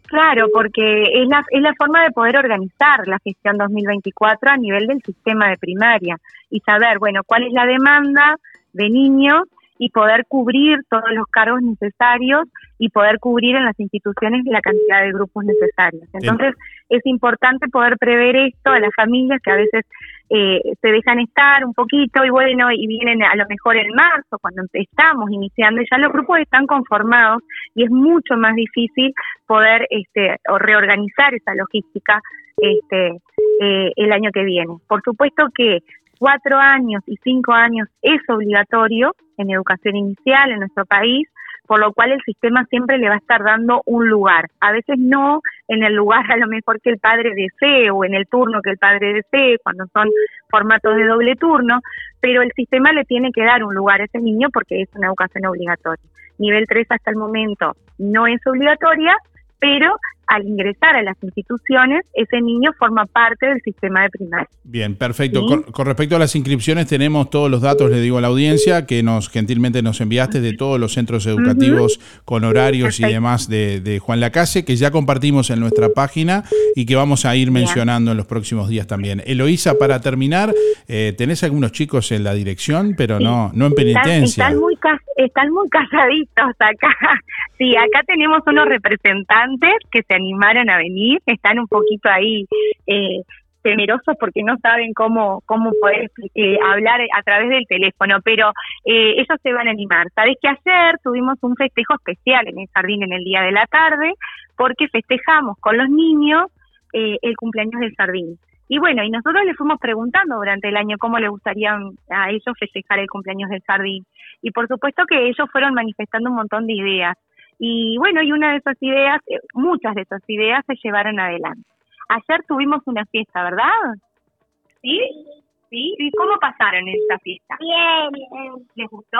Claro, porque es la, es la forma de poder organizar la gestión 2024 a nivel del sistema de primaria y saber, bueno, cuál es la demanda de niños y poder cubrir todos los cargos necesarios y poder cubrir en las instituciones la cantidad de grupos necesarios. Entonces, es importante poder prever esto a las familias que a veces eh, se dejan estar un poquito y bueno, y vienen a lo mejor en marzo, cuando estamos iniciando, y ya los grupos están conformados y es mucho más difícil poder este, o reorganizar esa logística este, eh, el año que viene. Por supuesto que cuatro años y cinco años es obligatorio en educación inicial en nuestro país, por lo cual el sistema siempre le va a estar dando un lugar. A veces no en el lugar a lo mejor que el padre desee o en el turno que el padre desee, cuando son formatos de doble turno, pero el sistema le tiene que dar un lugar a ese niño porque es una educación obligatoria. Nivel 3 hasta el momento no es obligatoria, pero al ingresar a las instituciones, ese niño forma parte del sistema de primaria. Bien, perfecto. Con, con, respecto a las inscripciones, tenemos todos los datos, le digo a la audiencia, que nos gentilmente nos enviaste de todos los centros educativos con horarios Perfecto. y demás de, de, Juan Lacase, que ya compartimos en nuestra página y que vamos a ir mencionando en los próximos días también. Eloísa, para terminar, eh, tenés algunos chicos en la dirección, pero sí. no, no en penitencia. Están, están, muy, están muy casaditos acá. Sí, acá tenemos unos representantes que se animaron a venir, están un poquito ahí eh, temerosos porque no saben cómo cómo poder eh, hablar a través del teléfono, pero eh, ellos se van a animar. Sabes que ayer tuvimos un festejo especial en el jardín en el día de la tarde porque festejamos con los niños eh, el cumpleaños del jardín. Y bueno, y nosotros les fuimos preguntando durante el año cómo les gustaría a ellos festejar el cumpleaños del jardín. Y por supuesto que ellos fueron manifestando un montón de ideas. Y bueno, y una de esas ideas, eh, muchas de esas ideas se llevaron adelante. Ayer tuvimos una fiesta, ¿verdad? ¿Sí? ¿Sí? ¿Y cómo pasaron esa fiesta? Bien. ¿Les gustó?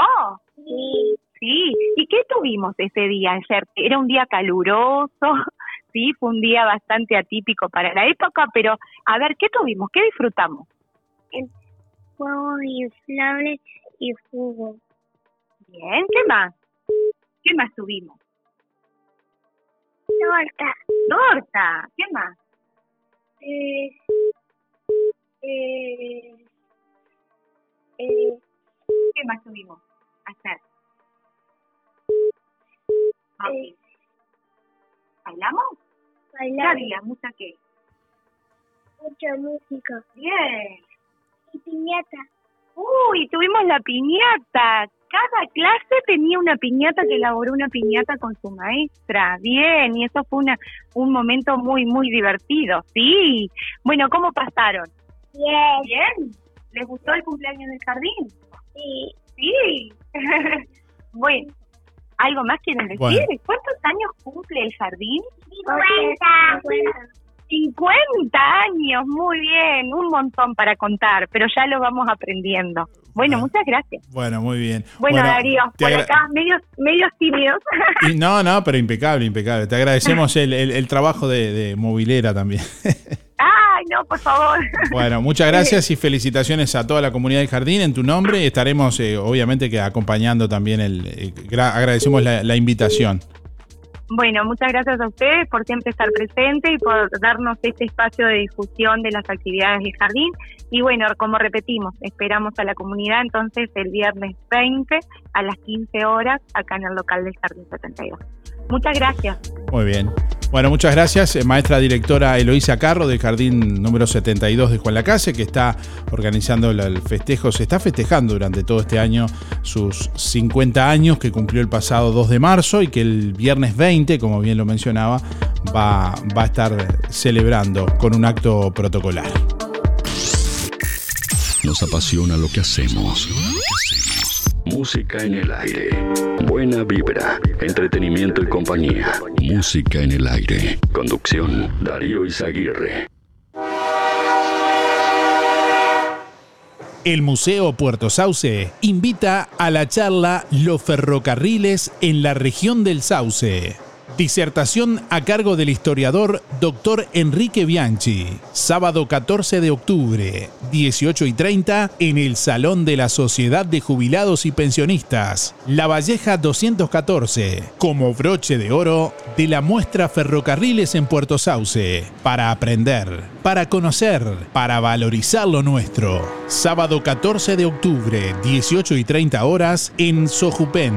Sí. Sí. ¿Y qué tuvimos ese día ayer? Era un día caluroso, sí, fue un día bastante atípico para la época, pero a ver, ¿qué tuvimos? ¿Qué disfrutamos? Juegos inflables y fútbol. Bien, ¿qué más? ¿Qué más tuvimos? Torta. Torta. ¿Qué más? Eh, eh, eh, ¿Qué más tuvimos? Hacer. Eh, ¿Bailamos? ¿Qué había? ¿Mucha qué? Mucha música. Bien. Y piñata. Uy, tuvimos la piñata. Cada clase tenía una piñata que elaboró una piñata con su maestra. Bien, y eso fue una, un momento muy, muy divertido. Sí. Bueno, ¿cómo pasaron? Bien. Bien. ¿Les gustó el cumpleaños del jardín? Sí. Sí. bueno, ¿algo más quieren decir? Bueno. ¿Cuántos años cumple el jardín? 50. 50 años, muy bien, un montón para contar, pero ya lo vamos aprendiendo. Bueno, Ah. muchas gracias. Bueno, muy bien. Bueno, Darío, te por acá, medios, medios tímidos. Y no, no, pero impecable, impecable. Te agradecemos el, el- el trabajo de, de movilera también. Ay, no, por favor. Bueno, muchas gracias y felicitaciones a toda la comunidad del jardín en tu nombre. Estaremos, eh, obviamente, que acompañando también el. eh, gra- agradecemos la, la invitación. Bueno, muchas gracias a ustedes por siempre estar presente y por darnos este espacio de difusión de las actividades del jardín. Y bueno, como repetimos, esperamos a la comunidad entonces el viernes 20 a las 15 horas acá en el local del Jardín 72. Muchas gracias. Muy bien. Bueno, muchas gracias, eh, maestra directora Eloísa Carro del Jardín número 72 de Juan Lacase, que está organizando el festejo, se está festejando durante todo este año sus 50 años que cumplió el pasado 2 de marzo y que el viernes 20, como bien lo mencionaba, va, va a estar celebrando con un acto protocolar. Nos apasiona lo que hacemos. Música en el aire. Buena vibra. Entretenimiento y compañía. Música en el aire. Conducción. Darío Izaguirre. El Museo Puerto Sauce invita a la charla Los ferrocarriles en la región del Sauce. Disertación a cargo del historiador Dr. Enrique Bianchi. Sábado 14 de octubre, 18 y 30, en el Salón de la Sociedad de Jubilados y Pensionistas. La Valleja 214, como broche de oro de la muestra Ferrocarriles en Puerto Sauce. Para aprender, para conocer, para valorizar lo nuestro. Sábado 14 de octubre, 18 y 30 horas, en Sojupen.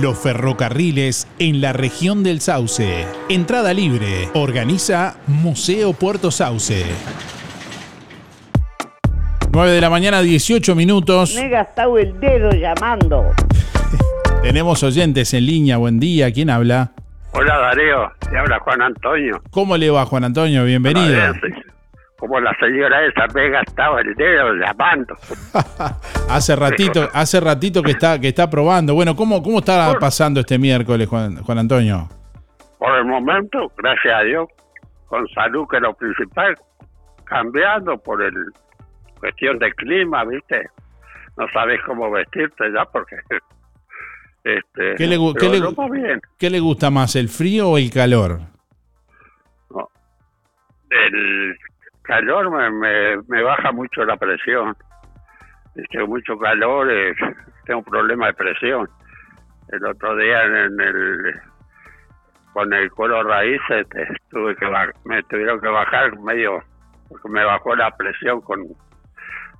Los ferrocarriles en la región del Sauce. Entrada libre. Organiza Museo Puerto Sauce. 9 de la mañana, 18 minutos. Me he gastado el dedo llamando. Tenemos oyentes en línea. Buen día. ¿Quién habla? Hola Darío, te habla Juan Antonio. ¿Cómo le va, Juan Antonio? Bienvenido. Como la señora esa me he gastado el dedo llamando. hace ratito, hace ratito que está, que está probando. Bueno, ¿cómo, cómo está pasando este miércoles, Juan, Juan Antonio? Por el momento, gracias a Dios, con salud que es lo principal, cambiando por el cuestión de clima, ¿viste? No sabes cómo vestirte ya porque este ¿Qué le, gu- pero qué le no gu- va bien. qué le gusta más, el frío o el calor? El calor me, me, me baja mucho la presión. Tengo mucho calor, eh, tengo un problema de presión. El otro día en, en el con el cuero raíz este, tuve que me tuvieron que bajar medio porque me bajó la presión con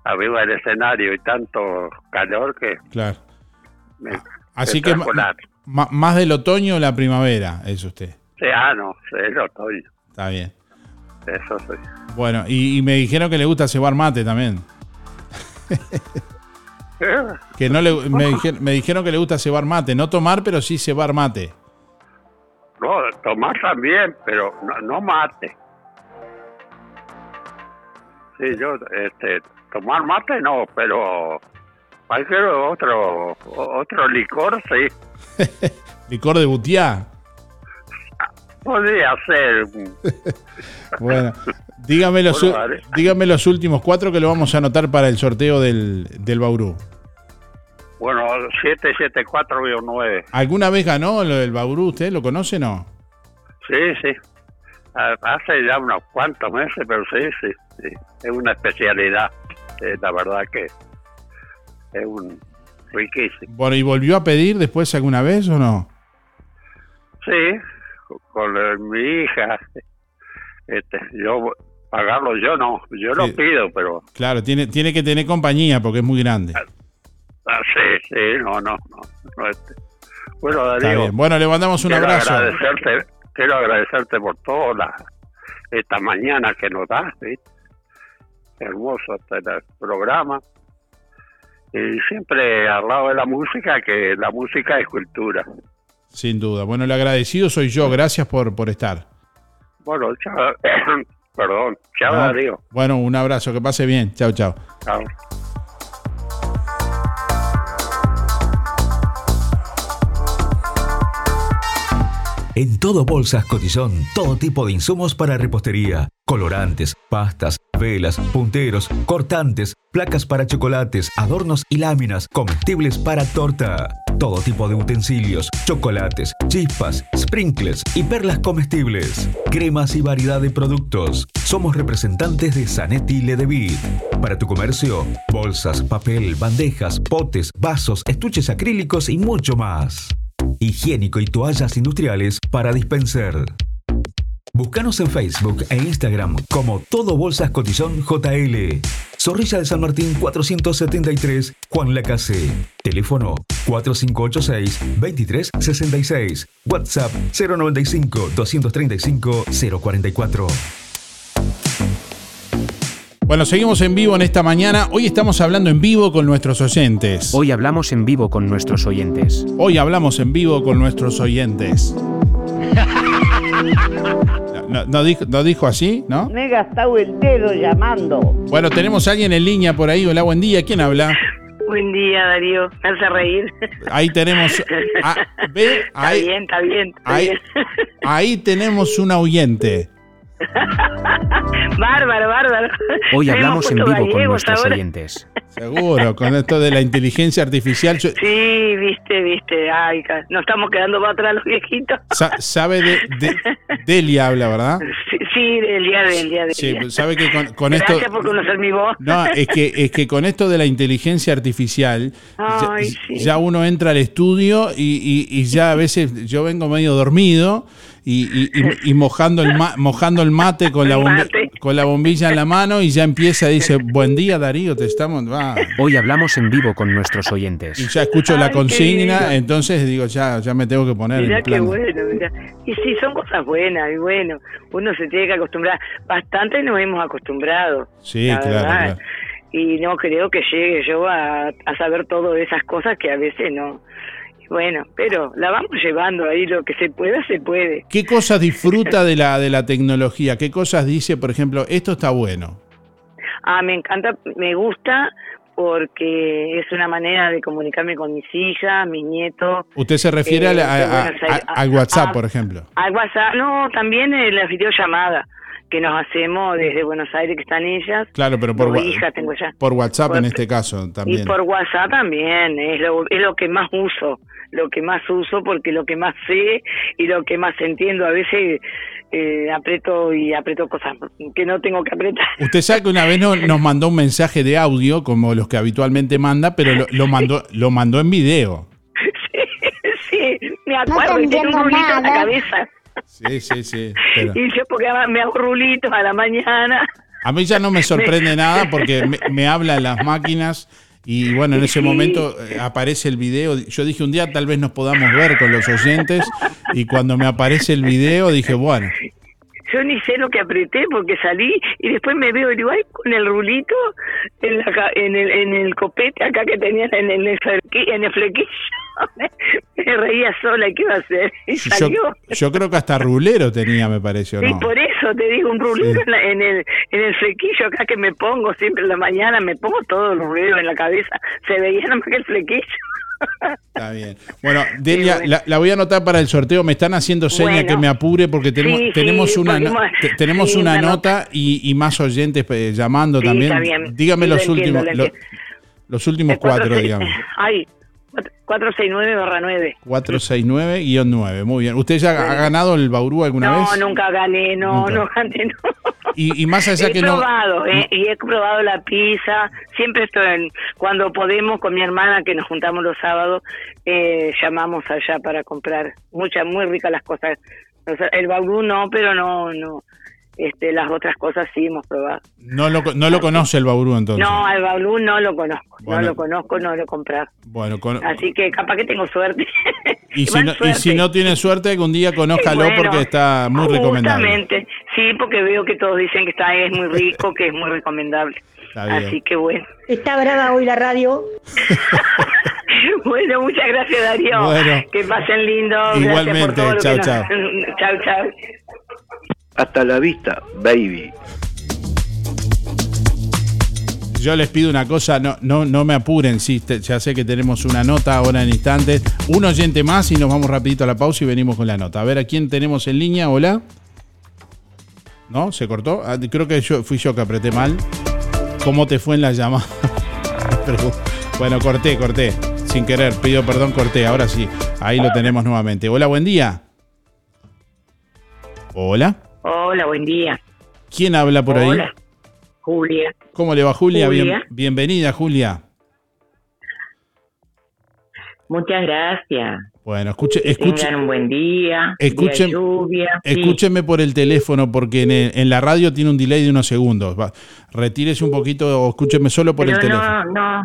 arriba del escenario y tanto calor que Claro. me, Así me que más del otoño o la primavera, es usted. Sí, ah, no, sí, el otoño, Está bien. Eso sí. Bueno, y, y me dijeron que le gusta cebar mate también. Que no le, me, dije- me dijeron que le gusta cebar mate, no tomar, pero sí cebar mate. No, tomar también, pero no, no mate. Sí, yo, este, tomar mate no, pero cualquier otro, otro licor sí, Licor de butiá. Podría ser. Bueno, dígame los, Bueno, dígame los últimos cuatro que lo vamos a anotar para el sorteo del, del Bauru. Bueno, 774-9. ¿Alguna vez ganó lo del Bauru usted? ¿Lo conoce o no? Sí, sí. Hace ya unos cuantos meses, pero sí, sí, sí. Es una especialidad. Sí, la verdad que es un riquísimo. Bueno, ¿y volvió a pedir después alguna vez o no? Sí, con, mi hija. Este, yo pagarlo yo no, yo lo Sí. pido, pero Claro, tiene, tiene que tener compañía porque es muy grande. ah, sí, sí, no, no, no. no, este. Bueno, Darío. Bueno, le mandamos un quiero abrazo. agradecerte, quiero agradecerte por toda la, esta mañana que nos das, ¿viste? hermoso este el programa. Y siempre al lado de la música, que la música es cultura. Sin duda. Bueno, el agradecido soy yo. Gracias por, por estar. Bueno, chao, perdón, chao ¿no? Darío, Bueno, un abrazo. Que pase bien. Chao, chao. chao. En todo Bolsas Cotizón, todo tipo de insumos para repostería, colorantes, pastas, velas, punteros, cortantes, placas para chocolates, adornos y láminas, comestibles para torta. Todo tipo de utensilios, chocolates, chispas, sprinkles y perlas comestibles. Cremas y variedad de productos. Somos representantes de Zanetti Ledevit. Para tu comercio, bolsas, papel, bandejas, potes, vasos, estuches acrílicos y mucho más. Higiénico y toallas industriales para dispenser. Búscanos en Facebook e Instagram como Todo Bolsas Cotizón JL. Zorrilla de San Martín 473, Juan Lacase. Teléfono 4586-2366. WhatsApp 095-235-044. Bueno, seguimos en vivo en esta mañana. Hoy estamos hablando en vivo con nuestros oyentes. Hoy hablamos en vivo con nuestros oyentes. Hoy hablamos en vivo con nuestros oyentes. No, no dijo, no dijo así, ¿no? Me he gastado el dedo llamando. Bueno, tenemos a alguien en línea por ahí. Hola, buen día. ¿Quién habla? Buen día, Darío. Me hace reír. Ahí tenemos. ¿Ve? Está Ahí, bien, está bien. está ahí, bien. ahí tenemos una oyente. bárbaro, bárbaro. Hoy hablamos en vivo con nuestros ahora. oyentes. Seguro, con esto de la inteligencia artificial. yo- Sí, viste, viste. Ay, nos estamos quedando para atrás los viejitos. sa- sabe de, de- Delia habla, ¿verdad? Sí, sí, del día del día del Sí, día. sabe que con, con esto. Gracias por conocer mi voz. No, es que, es que con esto de la inteligencia artificial, ya, Ay, sí. ya uno entra al estudio y, y- y ya a veces yo vengo medio dormido y, y- y- y mojando, el ma- mojando el mate con la, con la bombilla en la mano y ya empieza, dice, buen día Darío, te estamos... va". Hoy hablamos en vivo con nuestros Y oyentes. ya escucho la Ay, qué consigna, entonces digo, ya, ya me tengo que poner Mirá en qué plan. bueno, mirá. Y sí, son cosas buenas, y bueno, uno se tiene que acostumbrar. Bastante nos hemos acostumbrado. Sí, la claro. Y no creo que llegue yo a, a saber todo de esas cosas que a veces no. Bueno, pero la vamos llevando ahí, lo que se pueda, se puede. ¿Qué cosas disfruta de la, de la tecnología? ¿Qué cosas dice, por ejemplo, esto está bueno? Ah, me encanta, me gusta porque es una manera de comunicarme con mis hijas, mis nietos. Usted se refiere Eh, a- Aires. a- al WhatsApp, por ejemplo. Al WhatsApp, no, también en la videollamada que nos hacemos desde Buenos Aires, que están ellas. Claro, pero por, hijas tengo ya. por WhatsApp Por- en este caso también. Y por WhatsApp también, es lo, es lo que más uso, lo que más uso porque lo que más sé y lo que más entiendo. A veces eh, aprieto y aprieto cosas que no tengo que apretar. Usted sabe que una vez no- nos mandó un mensaje de audio, como los que habitualmente manda, pero lo, lo mandó, lo mandó en video. sí, me acuerdo que tiene un rulito en la nada. cabeza. Sí, sí, sí. pero- Y yo porque me hago rulitos a la mañana. a mí ya no me sorprende nada porque me, me hablan las máquinas y bueno, en ese momento eh, aparece el video. Yo dije un día tal vez nos podamos ver con los oyentes y cuando me aparece el video dije, bueno, Yo ni sé lo que apreté porque salí y después me veo igual con el rulito en, la, en, el, en el copete acá que tenían en el, en el flequillo. me reía sola, ¿y qué iba a hacer? Y yo, salió. yo creo que hasta rulero tenía, me pareció, Sí, ¿no? por eso te digo, un en, la- en el, en el flequillo acá que me pongo siempre en la mañana, me pongo todo el ruido en la cabeza. Se veía nada más que el flequillo. Está bien. Bueno, Delia, la, la voy a anotar para el sorteo. Me están haciendo seña Bueno. que me apure porque tenemos, Sí, sí, tenemos una, tenemos sí, una una nota y, y más oyentes eh, llamando Sí, también. Dígame Sí, lo los entiendo, últimos, lo los últimos cuatro, dígame. Ay, 469 barra 9. 469-9. Muy bien. ¿Usted ya ha ganado el Bauru alguna No, vez? nunca gané, no, Nunca. no gané, no. Y, y más allá he que no. probado, eh, y he probado la pizza. Siempre estoy en- cuando podemos con mi hermana que nos juntamos los sábados, eh, llamamos allá para comprar muchas, muy ricas las cosas. O sea, el bauru no, pero no, no. Este, las otras cosas sí hemos probado. No lo, no lo conoce el Bauru entonces. No, al bauru no lo conozco, Bueno. no lo conozco, no lo he comprado. Bueno, con- Así que capaz que tengo suerte. y, si no, y suerte. si no tiene suerte, algún día conózcalo Bueno, porque está muy recomendable. Justamente, sí, porque veo que todos dicen que está es muy rico, que es muy recomendable. Así que bueno. Está brava hoy la radio. Bueno, muchas gracias Darío. Bueno. Que pasen lindo. Igualmente, Gracias por todo lo chau, que chau. nos- chau, chau. Hasta la vista, baby. Yo les pido una cosa, no, no, no me apuren, sí, ya sé que tenemos una nota ahora en instantes. Un oyente más y nos vamos rapidito a la pausa y venimos con la nota. A ver a quién tenemos en línea, hola. ¿No? ¿Se cortó? Ah, creo que fui yo que apreté mal. ¿Cómo te fue en la llamada? Bueno, corté, corté. Sin querer, pido perdón, corté. Ahora sí, ahí lo tenemos nuevamente. Hola, buen día. Hola. Hola, buen día. ¿Quién habla por ahí? Hola, Julia. ¿Cómo le va, Julia? Bien- Julia. bienvenida, Julia. Muchas gracias. Bueno, escuche, escuche, tengan un buen día. Escuchen- día lluvia. sí. escúcheme por el teléfono porque en, el- en la radio tiene un delay de unos segundos. Va, retírese un poquito o escúcheme solo por Pero el teléfono. no, no.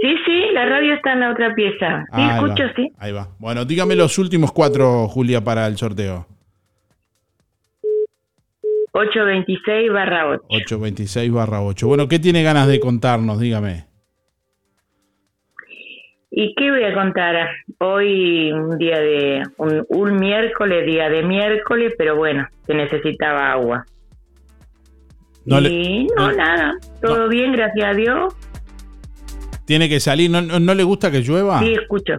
Sí, sí, la radio está en la otra pieza. Sí, Ahí escucho, va, sí. Ahí va. Bueno, dígame los últimos cuatro, Julia, para el sorteo. 826 barra 8. 826 barra 8. Bueno, ¿qué tiene ganas de contarnos? Dígame. ¿Y qué voy a contar? Hoy un día de, un, un miércoles, día de miércoles, pero bueno, se necesitaba agua. No le- y no, no- nada, todo bien, gracias a Dios. ¿Tiene que salir? ¿No, no, no le gusta que llueva? Sí, escucho.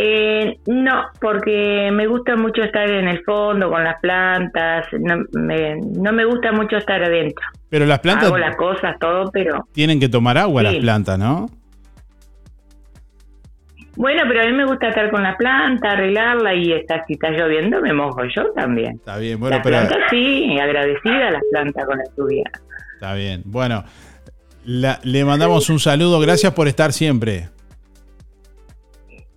Eh, no, porque me gusta mucho estar en el fondo con las plantas, no me, no me gusta mucho estar adentro. Pero las plantas Hago las cosas, todo, pero... tienen que tomar agua Sí. las plantas, ¿no? Bueno, pero a mí me gusta estar con la planta, arreglarla y está, si está lloviendo me mojo yo también. Está bien, bueno, las pero plantas sí, agradecida a las plantas con la lluvia. está bien. Bueno, la- le mandamos un saludo, gracias por estar siempre.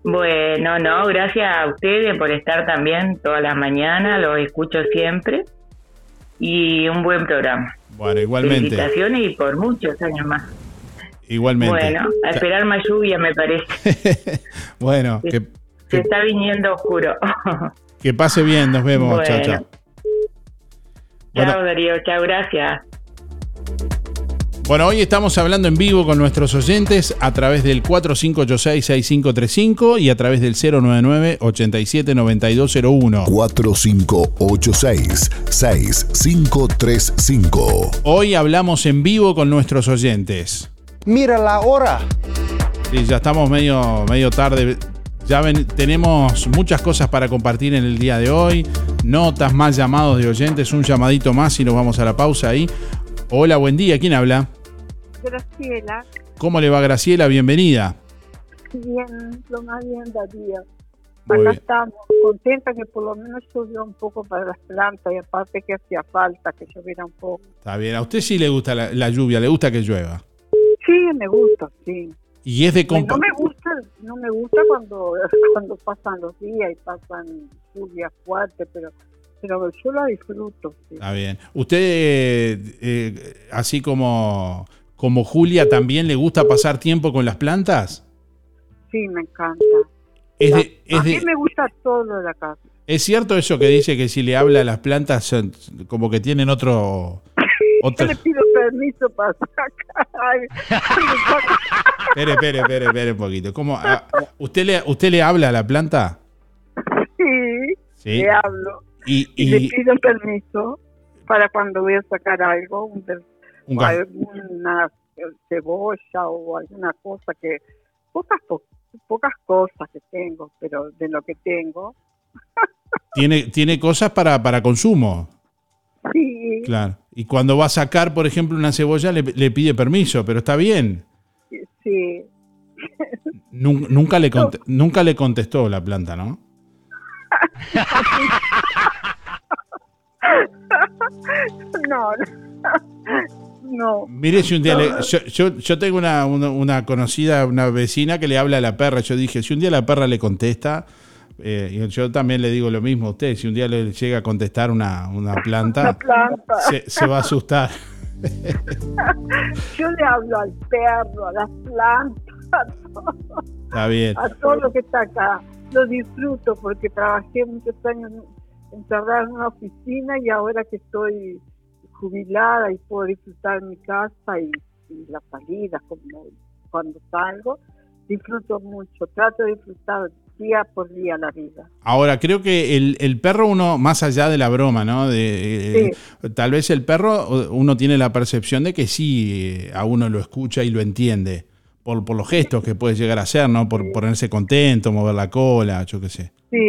Bueno, no, gracias a ustedes por estar también todas las mañanas, los escucho siempre y un buen programa. Bueno, igualmente, Felicitaciones y por muchos años más. igualmente. Bueno, a esperar más lluvia me parece. Bueno, que, Se está viniendo oscuro. que pase bien, nos vemos. Chao, Bueno. chao. Bueno. Chao Darío, chao, gracias. Bueno, hoy estamos hablando en vivo con nuestros oyentes a través del 4586-6535 y a través del 099-879201. 4586-6535. Hoy hablamos en vivo con nuestros oyentes. Mira la hora. Sí, ya estamos medio, medio tarde. Ya ven- tenemos muchas cosas para compartir en el día de hoy. Notas, más llamados de oyentes. Un llamadito más y nos vamos a la pausa ahí. Hola, buen día. ¿Quién habla? Graciela, ¿Cómo le va Graciela? Bienvenida. bien, lo más bien Darío. Acá bien. estamos, contenta que por lo menos llovió un poco para las plantas y aparte que hacía falta que lloviera un poco. Está bien. ¿A usted sí le gusta la, la lluvia? ¿Le gusta que llueva? Sí, me gusta, sí. Y es de compa no me gusta, no me gusta cuando cuando pasan los días y pasan lluvias fuertes, pero pero yo lo disfruto. Sí, Está bien. ¿Usted, eh, eh, así como, como Julia, también le gusta pasar tiempo con las plantas? sí me encanta. Es, de- es A mí de- me gusta todo lo de la casa. ¿Es cierto eso que dice que si le habla a las plantas como que tienen otro... Yo otro... le pido permiso para sacar. Espere, espere, espere, espere un poquito. ¿Cómo, a- ¿usted, le, ¿Usted le habla a la planta? sí, Sí. le hablo. Y, y le pido permiso para cuando voy a sacar algo, un Un alguna cebolla o alguna cosa que pocas po- pocas cosas que tengo, pero de lo que tengo, tiene, tiene cosas para, para consumo. sí, Claro. Y cuando va a sacar, por ejemplo, una cebolla, le, le pide permiso, pero está bien. sí, Nun- Nunca le, nunca le contestó la planta, ¿no? no, no, Mire si un día le- yo, yo, yo tengo una, una, una conocida, una vecina que le habla a la perra. Yo dije, si un día la perra le contesta, eh, y yo también le digo lo mismo a usted, si un día le llega a contestar una, una planta, Una planta. Se, se va a asustar. yo le hablo al perro, a las plantas, a todo. Está bien. a todo lo que está acá. Lo disfruto porque trabajé muchos años encerrada en una oficina y ahora que estoy jubilada y puedo disfrutar mi casa y, y las salidas como cuando salgo, disfruto mucho, trato de disfrutar día por día la vida. Ahora, creo que el, el perro, uno, más allá de la broma, ¿no? De, eh, Tal vez el perro, uno tiene la percepción de que sí, eh, a uno lo escucha y lo entiende. Por, por los gestos que puede llegar a hacer, ¿no? Por ponerse contento, mover la cola, yo qué sé. Sí,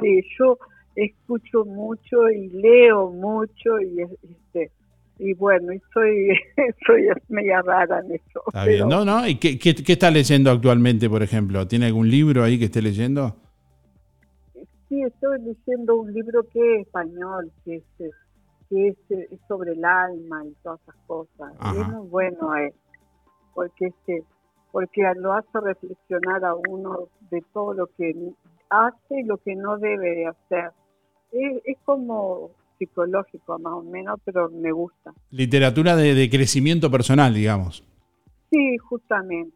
sí, yo escucho mucho y leo mucho y este y bueno, y soy soy media rara en eso. Está pero- bien. No, no. ¿Y qué, qué, qué está leyendo actualmente, por ejemplo? ¿Tiene algún libro ahí que esté leyendo? Sí, estoy leyendo un libro que es español, que es, eh, que es, eh, es sobre el alma y todas esas cosas. Y es muy bueno eh, porque este, porque lo hace reflexionar a uno de todo lo que hace y lo que no debe de hacer. Es, es como psicológico más o menos, pero me gusta. Literatura de, de crecimiento personal, digamos. Sí, justamente.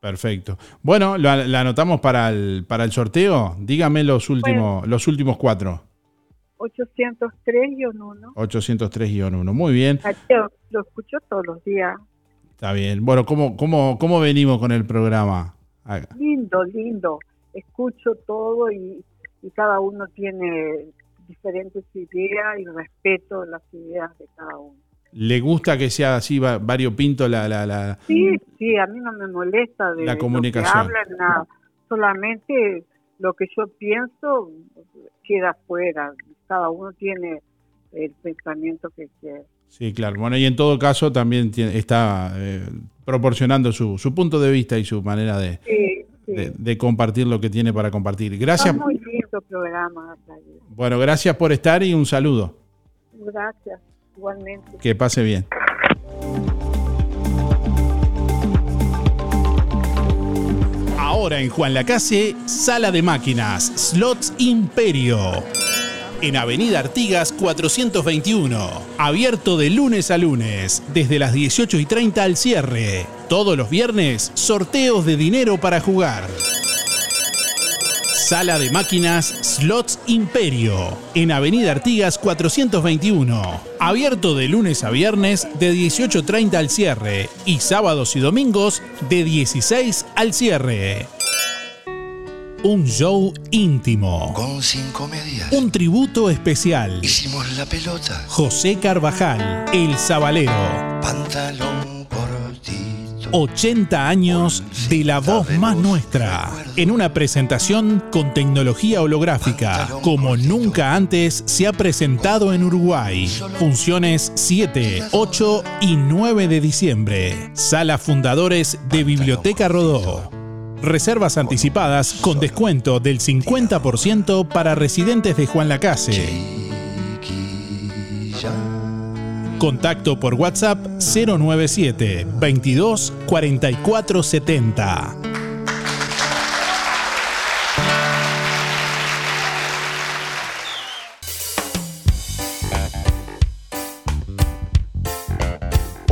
Perfecto. Bueno, la, la anotamos para el, para el sorteo. Dígame los últimos, los últimos cuatro. 803-1. 803-1. Muy bien. Lo, lo escucho todos los días. Está bien. Bueno, ¿cómo, cómo, cómo venimos con el programa? Ah, Lindo, lindo. Escucho todo y, y cada uno tiene diferentes ideas y respeto las ideas de cada uno. ¿Le gusta que sea así va- variopinto la, la, la, Sí, sí, a mí no me molesta de La lo que comunicación. hablan, nada. Solamente lo que yo pienso queda afuera. Cada uno tiene el pensamiento que quiere. Sí, claro. Bueno, y en todo caso también tiene- está eh, proporcionando su, su punto de vista y su manera de, Sí, sí. de- de compartir lo que tiene para compartir. Gracias. Muy lindo programa. Bueno, gracias por estar y un saludo. Gracias, igualmente. Que pase bien. Ahora en Juan Lacase, Sala de Máquinas, Slots Imperio. En Avenida Artigas 421. Abierto de lunes a lunes, desde las 18 y 30 al cierre. Todos los viernes, sorteos de dinero para jugar. Sala de Máquinas Slots Imperio, en Avenida Artigas 421. Abierto de lunes a viernes de 18.30 al cierre y sábados y domingos de 16 al cierre. Un show íntimo. Con cinco medias. Un tributo especial. Hicimos la pelota. José Carvajal, el Zabalero. Pantalón. 80 años de la voz más nuestra. En una presentación con tecnología holográfica, como nunca antes se ha presentado en Uruguay. Funciones 7, 8 y 9 de diciembre. Sala Fundadores de Biblioteca Rodó. Reservas anticipadas con descuento del 50% para residentes de Juan Lacase. Contacto por WhatsApp 097 22 44 70.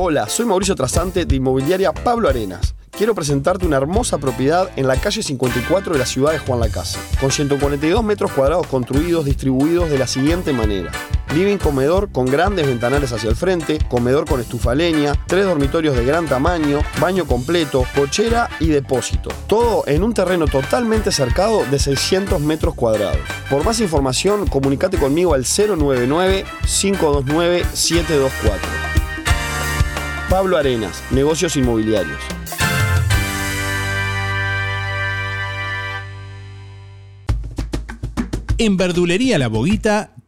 Hola, soy Mauricio Trasante de Inmobiliaria Pablo Arenas. Quiero presentarte una hermosa propiedad en la calle 54 de la ciudad de Juan Lacase, con 142 metros cuadrados construidos distribuidos de la siguiente manera. Living comedor con grandes ventanales hacia el frente, comedor con estufa leña, tres dormitorios de gran tamaño, baño completo, cochera y depósito. Todo en un terreno totalmente cercado de 600 metros cuadrados. Por más información, comunicate conmigo al 099-529-724. Pablo Arenas, Negocios Inmobiliarios. En Verdulería La Boguita,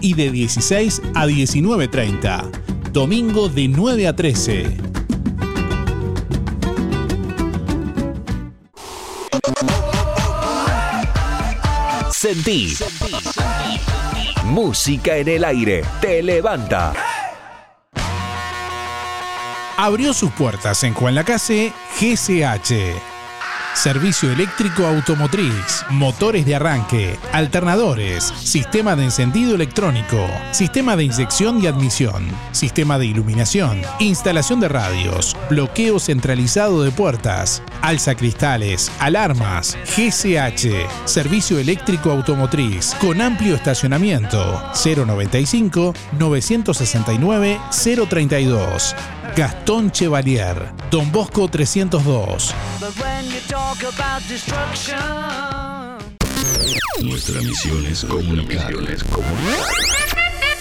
y de 16 a 19.30. Domingo de 9 a 13. Sentí. Música en el aire. Te levanta. Abrió sus puertas en Juan Lacase GCH. Servicio eléctrico automotriz, motores de arranque, alternadores, sistema de encendido electrónico, sistema de inyección y admisión, sistema de iluminación, instalación de radios, bloqueo centralizado de puertas, alzacristales, alarmas, GCH, servicio eléctrico automotriz con amplio estacionamiento 095 969 032. Gastón Chevalier, Don Bosco 302. Nuestra misión es comunicar.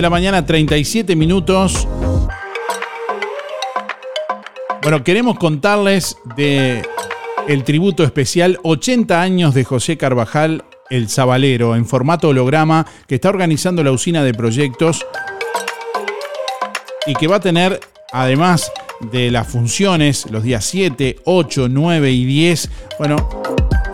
De la mañana, 37 minutos. Bueno, queremos contarles de el tributo especial 80 años de José Carvajal El Zabalero, en formato holograma, que está organizando la usina de proyectos y que va a tener, además de las funciones, los días 7, 8, 9 y 10, bueno,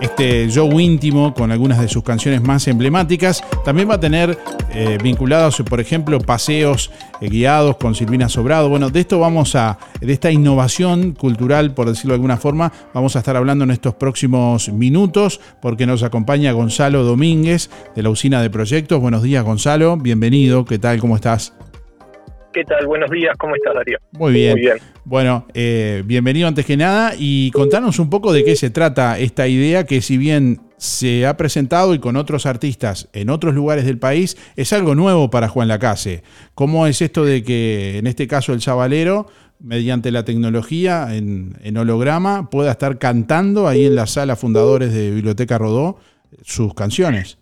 este show íntimo con algunas de sus canciones más emblemáticas. También va a tener eh, vinculados, por ejemplo, paseos eh, guiados con Silvina Sobrado. Bueno, de esto vamos a, de esta innovación cultural, por decirlo de alguna forma, vamos a estar hablando en estos próximos minutos, porque nos acompaña Gonzalo Domínguez de la usina de proyectos. Buenos días, Gonzalo. Bienvenido. ¿Qué tal? ¿Cómo estás? ¿Qué tal? Buenos días, ¿cómo estás, Darío? Muy bien. Bueno, eh, bienvenido antes que nada y contanos un poco de qué se trata esta idea que si bien se ha presentado y con otros artistas en otros lugares del país, es algo nuevo para Juan Lacase. ¿Cómo es esto de que en este caso el Zabalero, mediante la tecnología en, en holograma, pueda estar cantando ahí en la sala fundadores de Biblioteca Rodó sus canciones?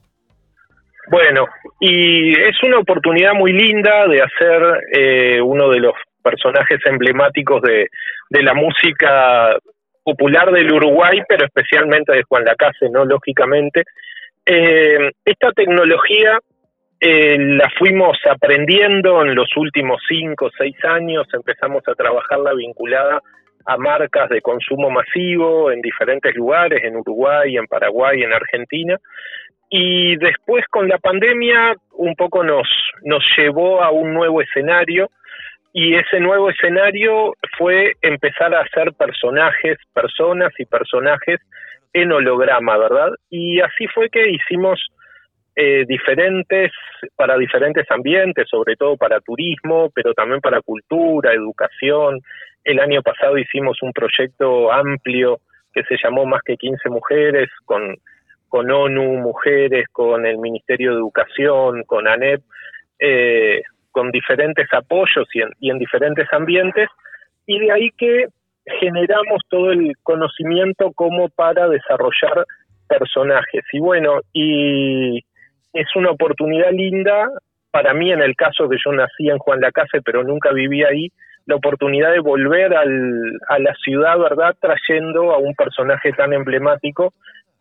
Bueno, y es una oportunidad muy linda de hacer eh, uno de los personajes emblemáticos de, la música popular del Uruguay, pero especialmente de Juan Lacase, ¿no? Lógicamente. Eh, esta tecnología eh, la fuimos aprendiendo en los últimos cinco o seis años, empezamos a trabajarla vinculada a marcas de consumo masivo en diferentes lugares, en Uruguay, en Paraguay, en Argentina, y después con la pandemia un poco nos, nos llevó a un nuevo escenario y ese nuevo escenario fue empezar a hacer personajes, personas y personajes en holograma, ¿verdad? Y así fue que hicimos eh, diferentes, para diferentes ambientes, sobre todo para turismo, pero también para cultura, educación. El año pasado hicimos un proyecto amplio que se llamó Más que 15 Mujeres, con con ONU Mujeres, con el Ministerio de Educación, con ANEP, eh, con diferentes apoyos y en, diferentes ambientes, y de ahí que generamos todo el conocimiento como para desarrollar personajes. Y bueno, y es una oportunidad linda para mí en el caso que yo nací en Juan Lacase, pero nunca viví ahí, la oportunidad de volver al, a la ciudad, ¿verdad? Trayendo a un personaje tan emblemático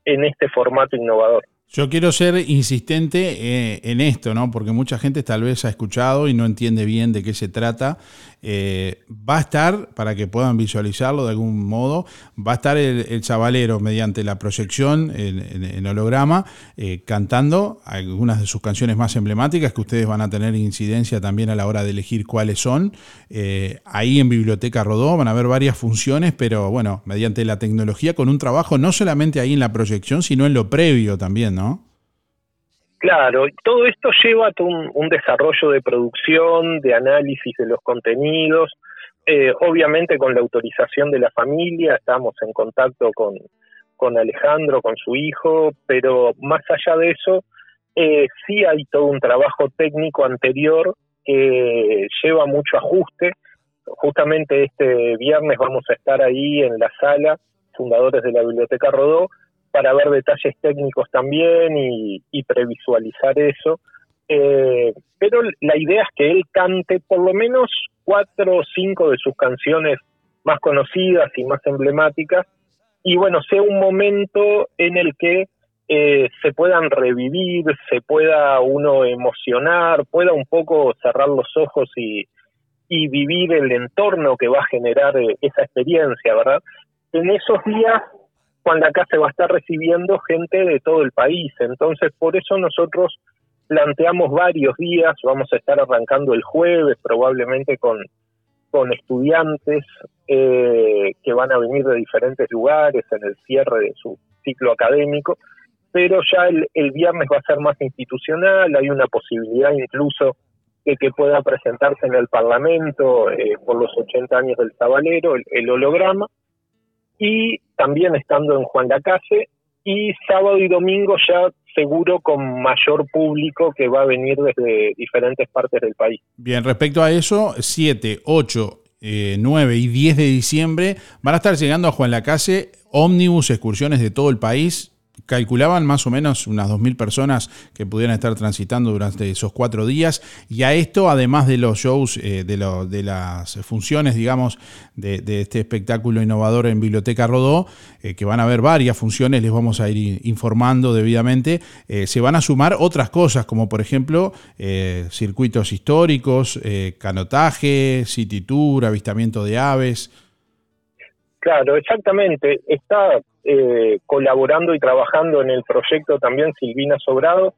en este formato innovador. Yo quiero ser insistente eh, en esto, ¿no? Porque mucha gente tal vez ha escuchado y no entiende bien de qué se trata. Eh, va a estar, para que puedan visualizarlo de algún modo, va a estar el, chavalero mediante la proyección en, holograma, eh, cantando algunas de sus canciones más emblemáticas que ustedes van a tener incidencia también a la hora de elegir cuáles son. ahí en Biblioteca Rodó van a haber varias funciones, pero bueno, mediante la tecnología, con un trabajo no solamente ahí en la proyección, sino en lo previo también, ¿no? Claro, todo esto lleva a un, desarrollo de producción, de análisis de los contenidos, eh, obviamente con la autorización de la familia, estamos en contacto con, con Alejandro, con su hijo, pero más allá de eso, eh, sí hay todo un trabajo técnico anterior que lleva mucho ajuste. Justamente este viernes vamos a estar ahí en la sala, fundadores de la Biblioteca Rodó, para ver detalles técnicos también y, previsualizar eso. Eh, pero la idea es que él cante por lo menos cuatro o cinco de sus canciones más conocidas y más emblemáticas y bueno, sea un momento en el que eh, se puedan revivir, se pueda uno emocionar, pueda un poco cerrar los ojos y, vivir el entorno que va a generar eh, esa experiencia, ¿verdad? En esos días cuando acá se va a estar recibiendo gente de todo el país. Entonces, por eso nosotros planteamos varios días, vamos a estar arrancando el jueves probablemente con, con estudiantes eh, que van a venir de diferentes lugares en el cierre de su ciclo académico, pero ya el, el viernes va a ser más institucional, hay una posibilidad incluso de que pueda presentarse en el Parlamento eh, por los 80 años del Sabalero, el holograma, y también estando en Juan Lacase y sábado y domingo ya seguro con mayor público que va a venir desde diferentes partes del país. Bien, respecto a eso, 7, 8, 9 y 10 de diciembre van a estar llegando a Juan Lacase ómnibus, excursiones de todo el país calculaban más o menos unas 2.000 personas que pudieran estar transitando durante esos cuatro días. Y a esto, además de los shows, eh, de, las funciones, digamos, de, este espectáculo innovador en Biblioteca Rodó, eh, que van a haber varias funciones, les vamos a ir informando debidamente, eh, se van a sumar otras cosas, como por ejemplo circuitos históricos, canotaje, city tour, avistamiento de aves. Claro, exactamente. Está eh, colaborando y trabajando en el proyecto también Silvina Sobrado,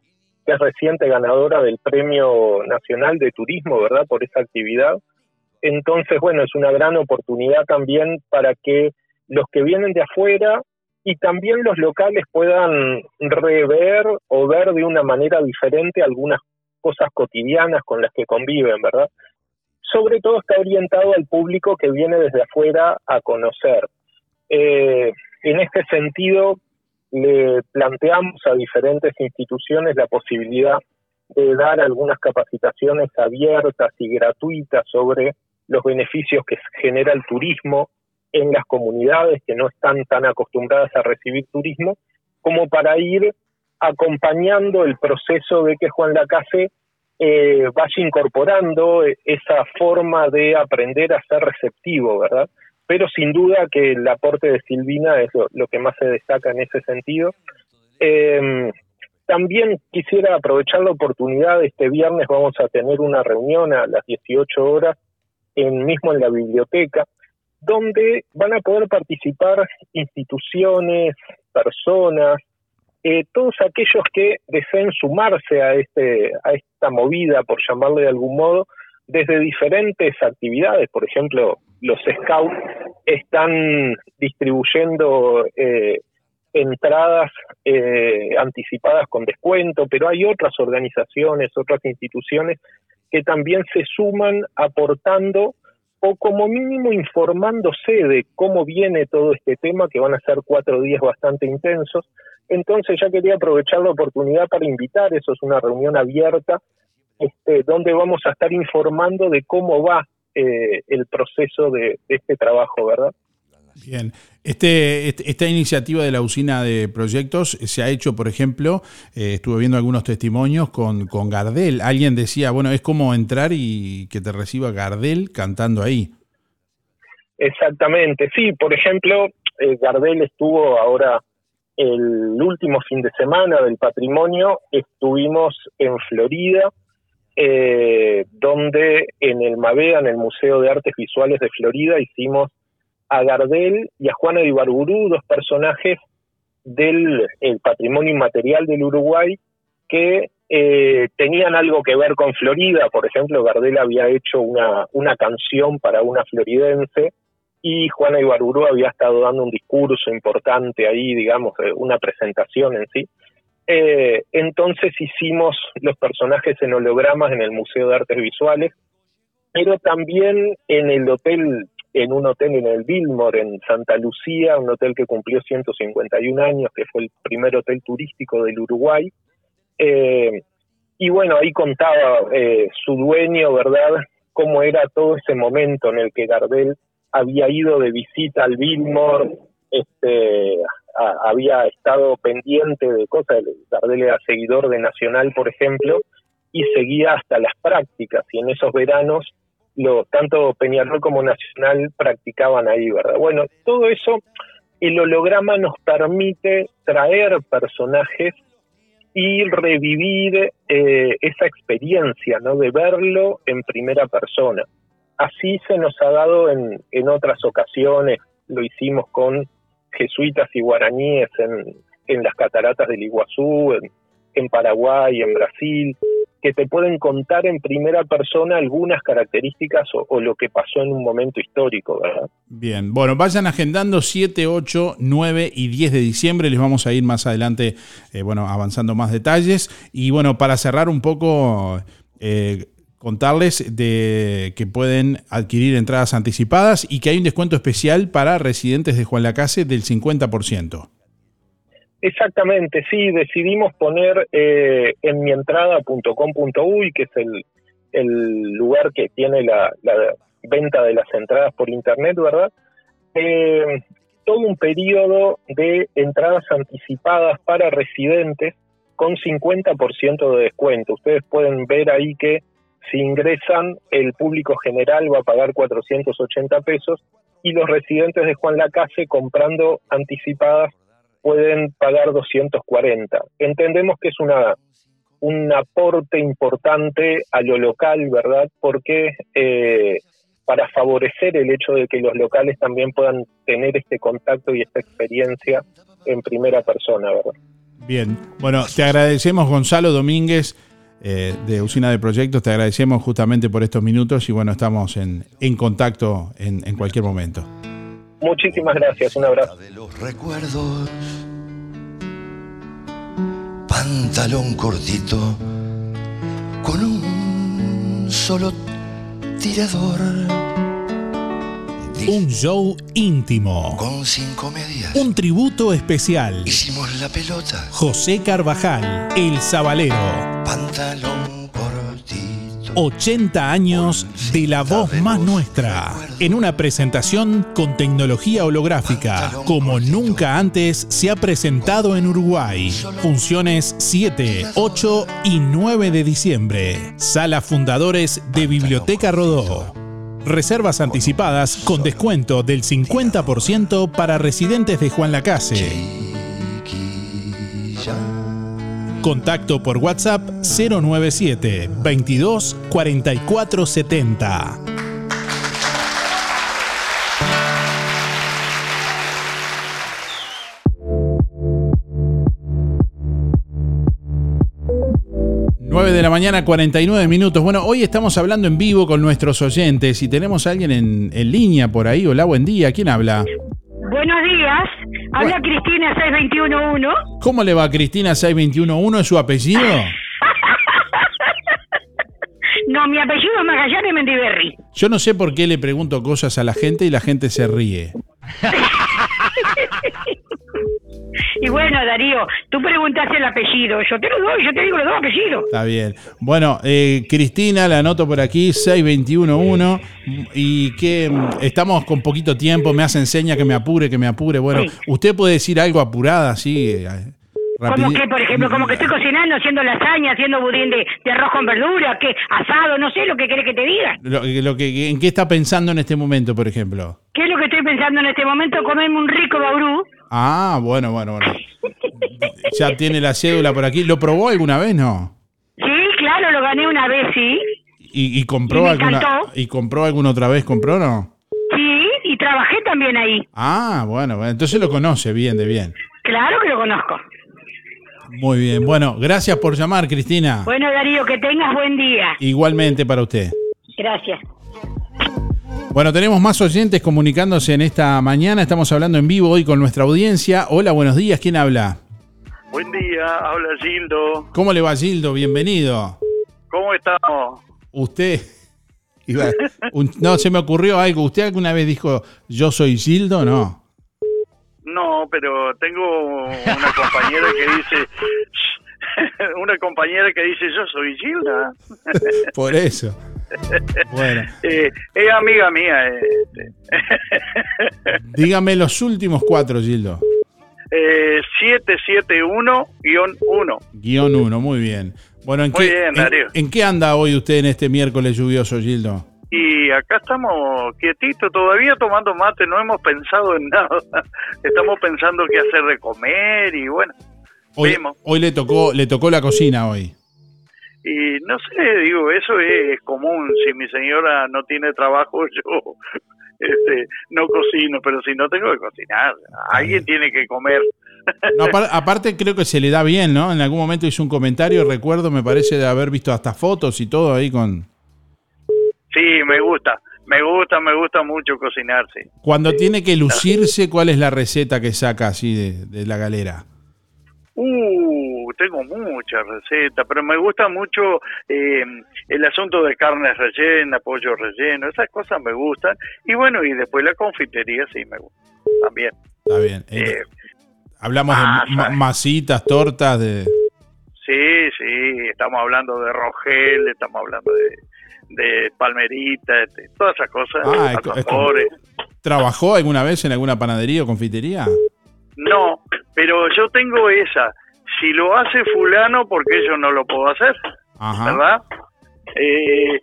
que es reciente ganadora del Premio Nacional de Turismo, ¿verdad? Por esa actividad. Entonces, bueno, es una gran oportunidad también para que los que vienen de afuera y también los locales puedan rever o ver de una manera diferente algunas cosas cotidianas con las que conviven, ¿verdad? sobre todo está orientado al público que viene desde afuera a conocer. Eh, en este sentido, le planteamos a diferentes instituciones la posibilidad de dar algunas capacitaciones abiertas y gratuitas sobre los beneficios que genera el turismo en las comunidades que no están tan acostumbradas a recibir turismo, como para ir acompañando el proceso de que Juan Lacase eh, vaya incorporando esa forma de aprender a ser receptivo, ¿verdad? Pero sin duda que el aporte de Silvina es lo, que más se destaca en ese sentido. Eh, también quisiera aprovechar la oportunidad, este viernes vamos a tener una reunión a las 18 horas, en, mismo en la biblioteca, donde van a poder participar instituciones, personas, eh, todos aquellos que deseen sumarse a, este, a esta movida, por llamarle de algún modo, desde diferentes actividades. Por ejemplo, los scouts están distribuyendo eh, entradas eh, anticipadas con descuento, pero hay otras organizaciones, otras instituciones que también se suman aportando o como mínimo informándose de cómo viene todo este tema, que van a ser cuatro días bastante intensos. Entonces ya quería aprovechar la oportunidad para invitar, eso es una reunión abierta, este, donde vamos a estar informando de cómo va eh, el proceso de, de este trabajo, ¿verdad? Bien, este, este- esta iniciativa de la usina de proyectos se ha hecho, por ejemplo, eh, estuve viendo algunos testimonios con, con Gardel. Alguien decía, bueno, es como entrar y que te reciba Gardel cantando ahí. Exactamente, sí, por ejemplo, eh, Gardel estuvo ahora el último fin de semana del patrimonio, estuvimos en Florida, eh, donde en el MAVEA, en el Museo de Artes Visuales de Florida, hicimos a Gardel y a Juana de Ibarburú, dos personajes del el patrimonio inmaterial del Uruguay que eh, tenían algo que ver con Florida. Por ejemplo, Gardel había hecho una, una canción para una floridense y Juana Ibarburú había estado dando un discurso importante ahí, digamos, una presentación en sí. Eh, entonces hicimos los personajes en hologramas en el Museo de Artes Visuales, pero también en el hotel, en un hotel en el Billmore, en Santa Lucía, un hotel que cumplió 151 años, que fue el primer hotel turístico del Uruguay. Eh, y bueno, ahí contaba eh, su dueño, ¿verdad?, cómo era todo ese momento en el que Gardel había ido de visita al Billmore, este, había estado pendiente de cosas, Gardel era seguidor de Nacional, por ejemplo, y seguía hasta las prácticas, y en esos veranos lo, tanto Peñarol como Nacional practicaban ahí, ¿verdad? Bueno, todo eso, el holograma nos permite traer personajes y revivir eh, esa experiencia, ¿no? De verlo en primera persona. Así se nos ha dado en, en otras ocasiones, lo hicimos con jesuitas y guaraníes en, en las cataratas del Iguazú, en, en Paraguay, en Brasil, que te pueden contar en primera persona algunas características o, lo que pasó en un momento histórico, ¿verdad? Bien, bueno, vayan agendando 7, 8, 9 y 10 de diciembre. Les vamos a ir más adelante, eh, bueno, avanzando más detalles. Y bueno, para cerrar un poco, eh, contarles de que pueden adquirir entradas anticipadas y que hay un descuento especial para residentes de Juan Lacase del 50%. Exactamente, sí, decidimos poner eh, en mientrada.com.uy, que es el, el lugar que tiene la, la venta de las entradas por internet, ¿verdad? Eh, todo un periodo de entradas anticipadas para residentes con 50% de descuento. Ustedes pueden ver ahí que si ingresan, el público general va a pagar 480 pesos y los residentes de Juan Lacase comprando anticipadas pueden pagar 240. Entendemos que es una un aporte importante a lo local, ¿verdad? Porque eh, para favorecer el hecho de que los locales también puedan tener este contacto y esta experiencia en primera persona, ¿verdad? Bien, bueno, te agradecemos Gonzalo Domínguez eh, de Usina de Proyectos, te agradecemos justamente por estos minutos y bueno, estamos en, en contacto en, en cualquier momento. Muchísimas gracias, un abrazo. recuerdos. Pantalón cortito con un solo tirador. Un show íntimo. Con cinco medias. Un tributo especial. Hicimos la pelota. José Carvajal, el Zabalero. Pantalón cortito. 80 años de la voz más nuestra. En una presentación con tecnología holográfica, como nunca antes se ha presentado en Uruguay. Funciones 7, 8 y 9 de diciembre. Sala Fundadores de Biblioteca Rodó. Reservas anticipadas con descuento del 50% para residentes de Juan Lacase. Contacto por WhatsApp 097 22 44 70. Nueve de la mañana, 49 minutos. Bueno, hoy estamos hablando en vivo con nuestros oyentes y tenemos a alguien en, en línea por ahí. Hola, buen día. ¿Quién habla? Buenos días, habla Cristina 6211. ¿Cómo le va Cristina 6211? ¿Es su apellido? No, mi apellido es Magallanes Mendiberri. Yo no sé por qué le pregunto cosas a la gente y la gente se ríe. Y bueno, Darío, tú preguntaste el apellido, yo te lo doy, yo te digo los dos apellidos. Está bien. Bueno, eh, Cristina, la anoto por aquí, 6211. Y que mm, estamos con poquito tiempo, me hace enseña que me apure, que me apure. Bueno, Sí. usted puede decir algo apurada, así. eh, Como rapidi- que, por ejemplo, como que estoy cocinando, haciendo lasaña, haciendo budín de, de arroz con verdura, que asado, no sé lo que querés que te diga. Lo, lo que, ¿En qué está pensando en este momento, por ejemplo? ¿Qué es lo que estoy pensando en este momento? Comerme un rico baurú. Ah, bueno, bueno, bueno. Ya tiene la cédula por aquí. ¿Lo probó alguna vez, no? Sí, claro, lo gané una vez, sí. ¿Y, y compró Y me alguna encantó. y compró alguna otra vez? ¿Compró no? Sí, y trabajé también ahí. Ah, bueno, bueno, entonces lo conoce bien, de bien. Claro que lo conozco. Muy bien. Bueno, gracias por llamar, Cristina. Bueno, Darío, que tengas buen día. Igualmente para usted. Gracias. Bueno, tenemos más oyentes comunicándose en esta mañana. Estamos hablando en vivo hoy con nuestra audiencia. Hola, buenos días. ¿Quién habla? Buen día, habla Gildo. ¿Cómo le va, Gildo? Bienvenido. ¿Cómo estamos? Usted. iba- un- no, se me ocurrió algo. ¿Usted alguna vez dijo yo soy Gildo? No. No, pero tengo una compañera que dice, una compañera que dice yo soy Gilda. Por eso. Bueno. Eh, es amiga mía. este. Dígame los últimos cuatro, Gildo. Eh, 771-1. Guión uno, muy bien. Bueno, ¿en Muy qué, bien, en- en, qué anda hoy usted en este miércoles lluvioso, Gildo? Y acá estamos quietitos, todavía tomando mate, no hemos pensado en nada. Estamos pensando qué hacer de comer y bueno, Hoy, Vemos. hoy le tocó, le tocó la cocina hoy. Y no sé, digo, eso es común. Si mi señora no tiene trabajo, yo este, no cocino, pero si no tengo que cocinar, alguien tiene que comer. No, aparte creo que se le da bien, ¿no? En algún momento hizo un comentario, recuerdo, me parece de haber visto hasta fotos y todo ahí con... Sí, me gusta, me gusta, me gusta mucho cocinar, sí. Cuando tiene que lucirse, ¿cuál es la receta que saca así de, de la galera? Uh, tengo muchas recetas, pero me gusta mucho eh, el asunto de carne rellena, pollo relleno, esas cosas me gustan. Y bueno, y después la confitería sí me gusta también. Está bien. Eh, hablamos de ma- masitas, tortas, de... Sí, sí, estamos hablando de rogel, estamos hablando de, de palmerita, de todas esas cosas, Ah, es es. ¿Trabajó alguna vez en alguna panadería o confitería? No, pero yo tengo esa. Si lo hace fulano, ¿por qué yo no lo puedo hacer? Ajá. ¿Verdad? Eh,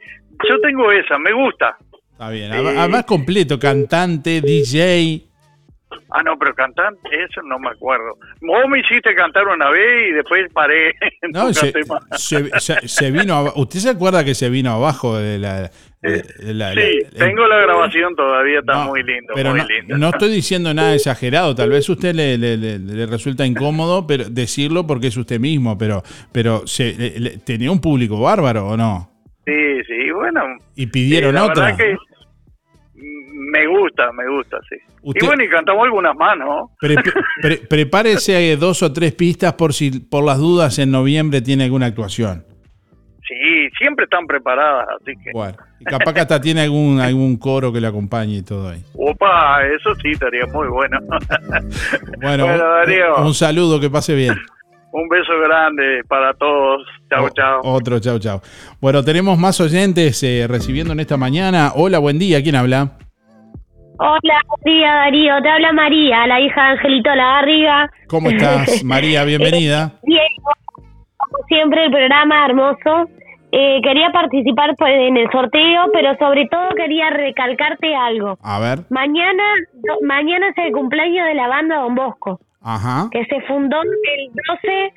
yo tengo esa, me gusta. Está bien. Además- completo, cantante, DJ. Ah, no, pero cantar, eso no me acuerdo. Vos me hiciste cantar una vez y después paré. No, se, se- se- se vino. ¿Usted se acuerda que se vino abajo de la. De la- Sí, la- tengo la grabación todavía, está muy lindo, Pero muy no, lindo. no estoy diciendo nada exagerado, tal vez a usted le, le- le- le resulta incómodo pero decirlo porque es usted mismo, pero, pero se, le- le- tenía un público bárbaro o no? Sí, sí, bueno. Y pidieron sí, la otra. verdad que me gusta, me gusta, sí. Usted- Y bueno, y cantamos algunas más, ¿no? Pre- pre- prepárese dos o tres pistas por si por las dudas en noviembre tiene alguna actuación. Sí, siempre están preparadas, así que... Bueno, y capaz que hasta tiene algún, algún coro que le acompañe y todo ahí. Opa, eso sí estaría muy bueno. Bueno, Bueno, un- Darío. un, saludo, que pase bien. Un beso grande para todos. Chao, chao. Otro, chau, chau. Bueno, tenemos más oyentes eh, recibiendo en esta mañana. Hola, buen día, ¿quién habla? Hola, buen día Darío, te habla María, la hija de Angelito Lagarriga. ¿Cómo estás, María? Bienvenida. Bien, como siempre el programa hermoso. Eh, quería participar pues, en el sorteo, pero sobre todo quería recalcarte algo. A ver, Mañana, mañana es el cumpleaños de la banda Don Bosco, ajá. que se fundó el 12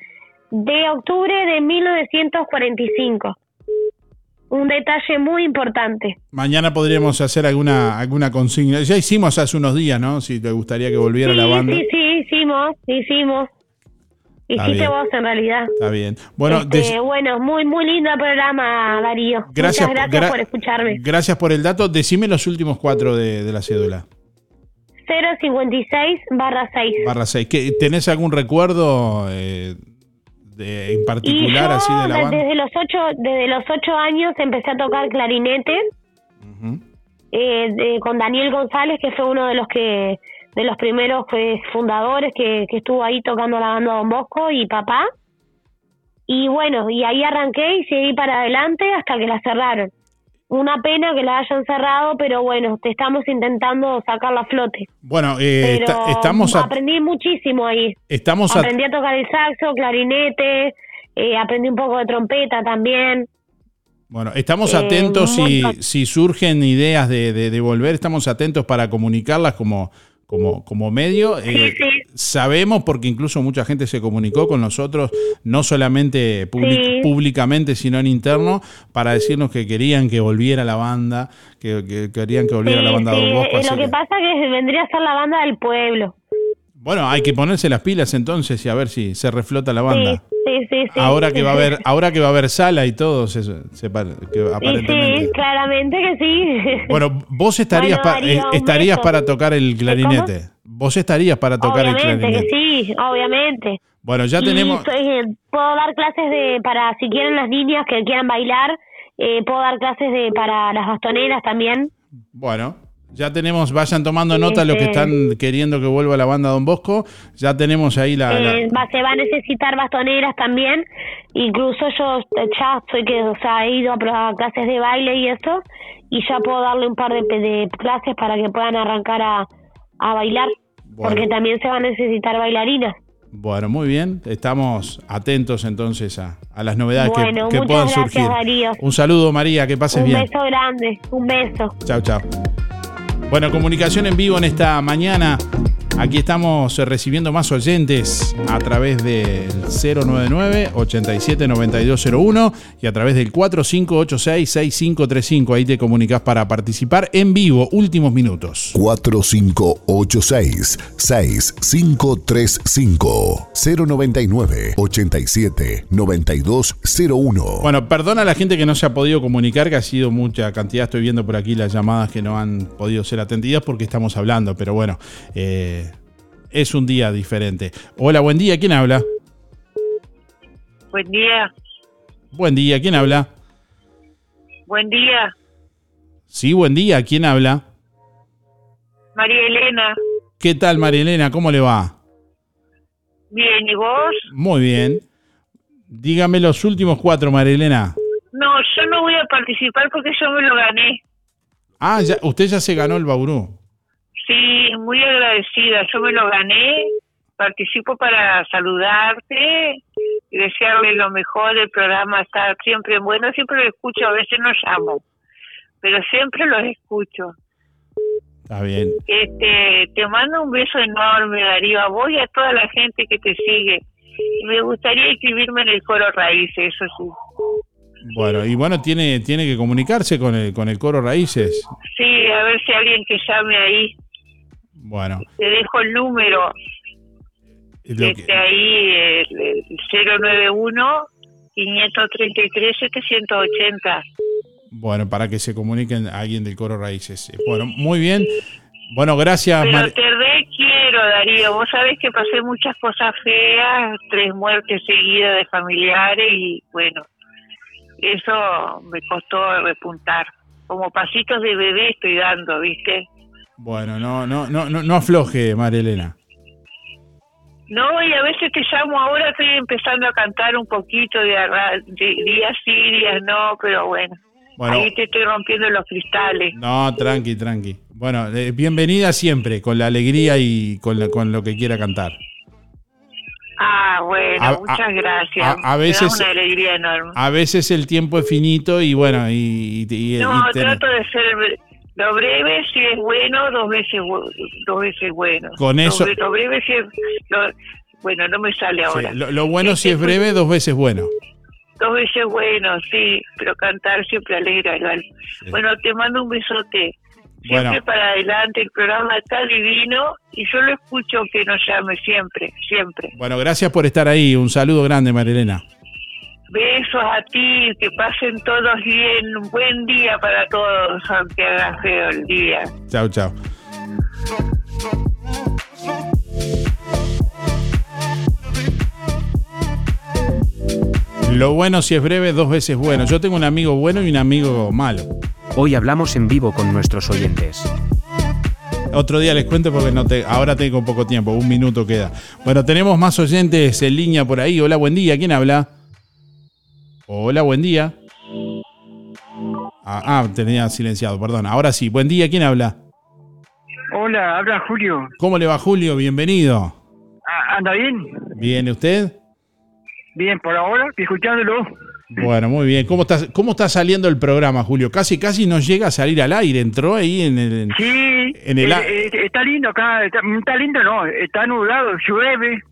de octubre de 1945. Un detalle muy importante. Mañana podríamos hacer alguna, alguna consigna. Ya hicimos hace unos días, ¿no? Si te gustaría que volviera sí, la banda. sí, sí, hicimos, hicimos. Hiciste vos en realidad. Está bien. Bueno, Este, bueno, muy muy lindo el programa, Darío. Gracias Muchas por- gracias gra- por escucharme. gracias por el dato. Decime los últimos cuatro de, de la cédula. 056 barra 6. Barra 6. ¿Tenés algún recuerdo eh, de, en particular yo así de la banda? desde los ocho desde los ocho años empecé a tocar clarinete eh, de- con Daniel González que fue uno de los que de los primeros pues, fundadores que, que estuvo ahí tocando la banda Don Bosco y papá. Y bueno y ahí arranqué y seguí para adelante hasta que la cerraron. Una pena que la hayan cerrado pero bueno te estamos intentando sacarla a flote. Bueno, eh, estamos, a- aprendí muchísimo ahí. Estamos aprendí a tocar el saxo, clarinete, eh, aprendí un poco de trompeta también. Bueno, estamos Eh, atentos si surgen ideas de, de- de volver, estamos atentos para comunicarlas como, como, como medio. Eh, Sabemos, porque incluso mucha gente se comunicó con nosotros, no solamente Sí. públicamente, sino en interno, para decirnos que querían que volviera la banda, que, que querían que volviera la banda sí, Don Bosco. lo que que- pasa que vendría a ser la banda del pueblo. Bueno, hay que ponerse las pilas entonces y a ver si se reflota la banda. Sí, sí, sí. ahora que va a haber, ahora que va a haber sala y todo, se, se que aparentemente. sí, claramente que sí. Bueno, vos estarías, Bueno, Darío, eh, estarías para tocar el clarinete. Vos estarías para tocar el obviamente clarinete. que sí, obviamente. Bueno, ya tenemos. soy- eh, puedo dar clases de para si quieren las niñas que quieran bailar, eh, puedo dar clases de para las bastoneras también. Bueno, ya tenemos. Vayan tomando nota los que están queriendo que vuelva la banda Don Bosco. Ya tenemos ahí la. Eh, se va a necesitar bastoneras también. Incluso yo ya soy que, o sea, he ido a clases de baile y eso, y ya puedo darle un par de, de clases para que puedan arrancar a, a bailar, porque también se va a necesitar bailarinas. Bueno, muy bien. Estamos atentos entonces a, a las novedades que- Bueno, que, muchas puedan gracias, surgir. Darío. Un saludo, María. Que pases un bien. beso grande, un beso. Chao, chao. Bueno, comunicación en vivo en esta mañana. Aquí estamos eh, recibiendo más oyentes a través del 099-879201 y a través del 4586-6535. Ahí te comunicas para participar en vivo. Últimos minutos. 4586-6535 099-87-9201 Bueno, perdona a la gente que no se ha podido comunicar, que ha sido mucha cantidad. Estoy viendo por aquí las llamadas que no han podido ser atendidas porque estamos hablando, pero bueno, eh, es un día diferente. Hola, buen día. ¿Quién habla? Buen día, Buen día. ¿Quién habla? buen día, Sí, buen día. ¿Quién habla? María Elena. ¿Qué tal, María Elena? ¿Cómo le va? Bien, ¿y vos? Muy bien. Dígame los últimos cuatro, María Elena. No, yo no voy a participar porque yo me lo gané. Ah, ya, usted ya se ganó el Bauru. Sí, muy agradecida. Yo me lo gané. Participo para saludarte y desearle lo mejor del programa. Está siempre bueno. Siempre lo escucho. A veces no llamo, pero siempre los escucho. Está bien. Este, te mando un beso enorme, Darío, a vos y a toda la gente que te sigue. Me gustaría inscribirme en el coro Raíces, eso sí. Bueno, y bueno, tiene, tiene que comunicarse con el, con el coro Raíces. Sí, a ver si alguien que llame ahí. Bueno, Te dejo el número. que- Este, ahí, el, el 091 533 780. bueno, para que se comuniquen a alguien del coro Raíces. Bueno, muy bien. Bueno, gracias, Pero Mar- te re quiero, Darío. Vos sabés que pasé muchas cosas feas, tres muertes seguidas de familiares y bueno, eso me costó repuntar. Como pasitos de bebé estoy dando, ¿viste? Bueno, no, no, no, no, no afloje, María Elena. No, y a veces te llamo, ahora estoy empezando a cantar un poquito de, de días sí, días no, pero bueno, Bueno. ahí te estoy rompiendo los cristales. No, tranqui, tranqui. Bueno, eh, bienvenida siempre, con la alegría y con, la- con lo que quiera cantar. Ah, bueno, A- muchas a- gracias. a- veces- una alegría enorme. A veces el tiempo es finito y bueno, y, y- y- No, y trato de ser lo breve si es bueno, dos veces dos veces bueno. Con Lo eso- bre- Lo, breve si es lo- bueno, no me sale sí, ahora. lo, lo bueno si Este, es breve, dos veces bueno. Dos veces bueno, sí, pero cantar siempre alegra igual. Bueno, te mando un besote. Siempre Bueno. para adelante, el programa está divino y yo lo escucho que nos llame siempre, siempre. Bueno, gracias por estar ahí. Un saludo grande, María Elena. Besos a ti, que pasen todos bien, un buen día para todos, aunque haga feo el día. Chao, chao. Lo bueno si es breve, dos veces bueno. Yo tengo un amigo bueno y un amigo malo. Hoy hablamos en vivo con nuestros oyentes. Otro día les cuento porque no te, ahora tengo poco tiempo, un minuto queda. Bueno, tenemos más oyentes en línea por ahí. Hola, buen día. ¿Quién habla? Hola, buen día. Ah, ah, tenía silenciado, perdón. Ahora sí, buen día. ¿Quién habla? Hola, habla Julio. ¿Cómo le va, Julio? Bienvenido. Ah, ¿Anda bien? ¿Bien usted? Bien, por ahora, escuchándolo. Bueno, muy bien. ¿Cómo está, ¿Cómo está saliendo el programa, Julio? Casi, casi no llega a salir al aire. Entró ahí en el... Sí, En el eh, eh, está lindo acá, está, está lindo no, está nublado, llueve.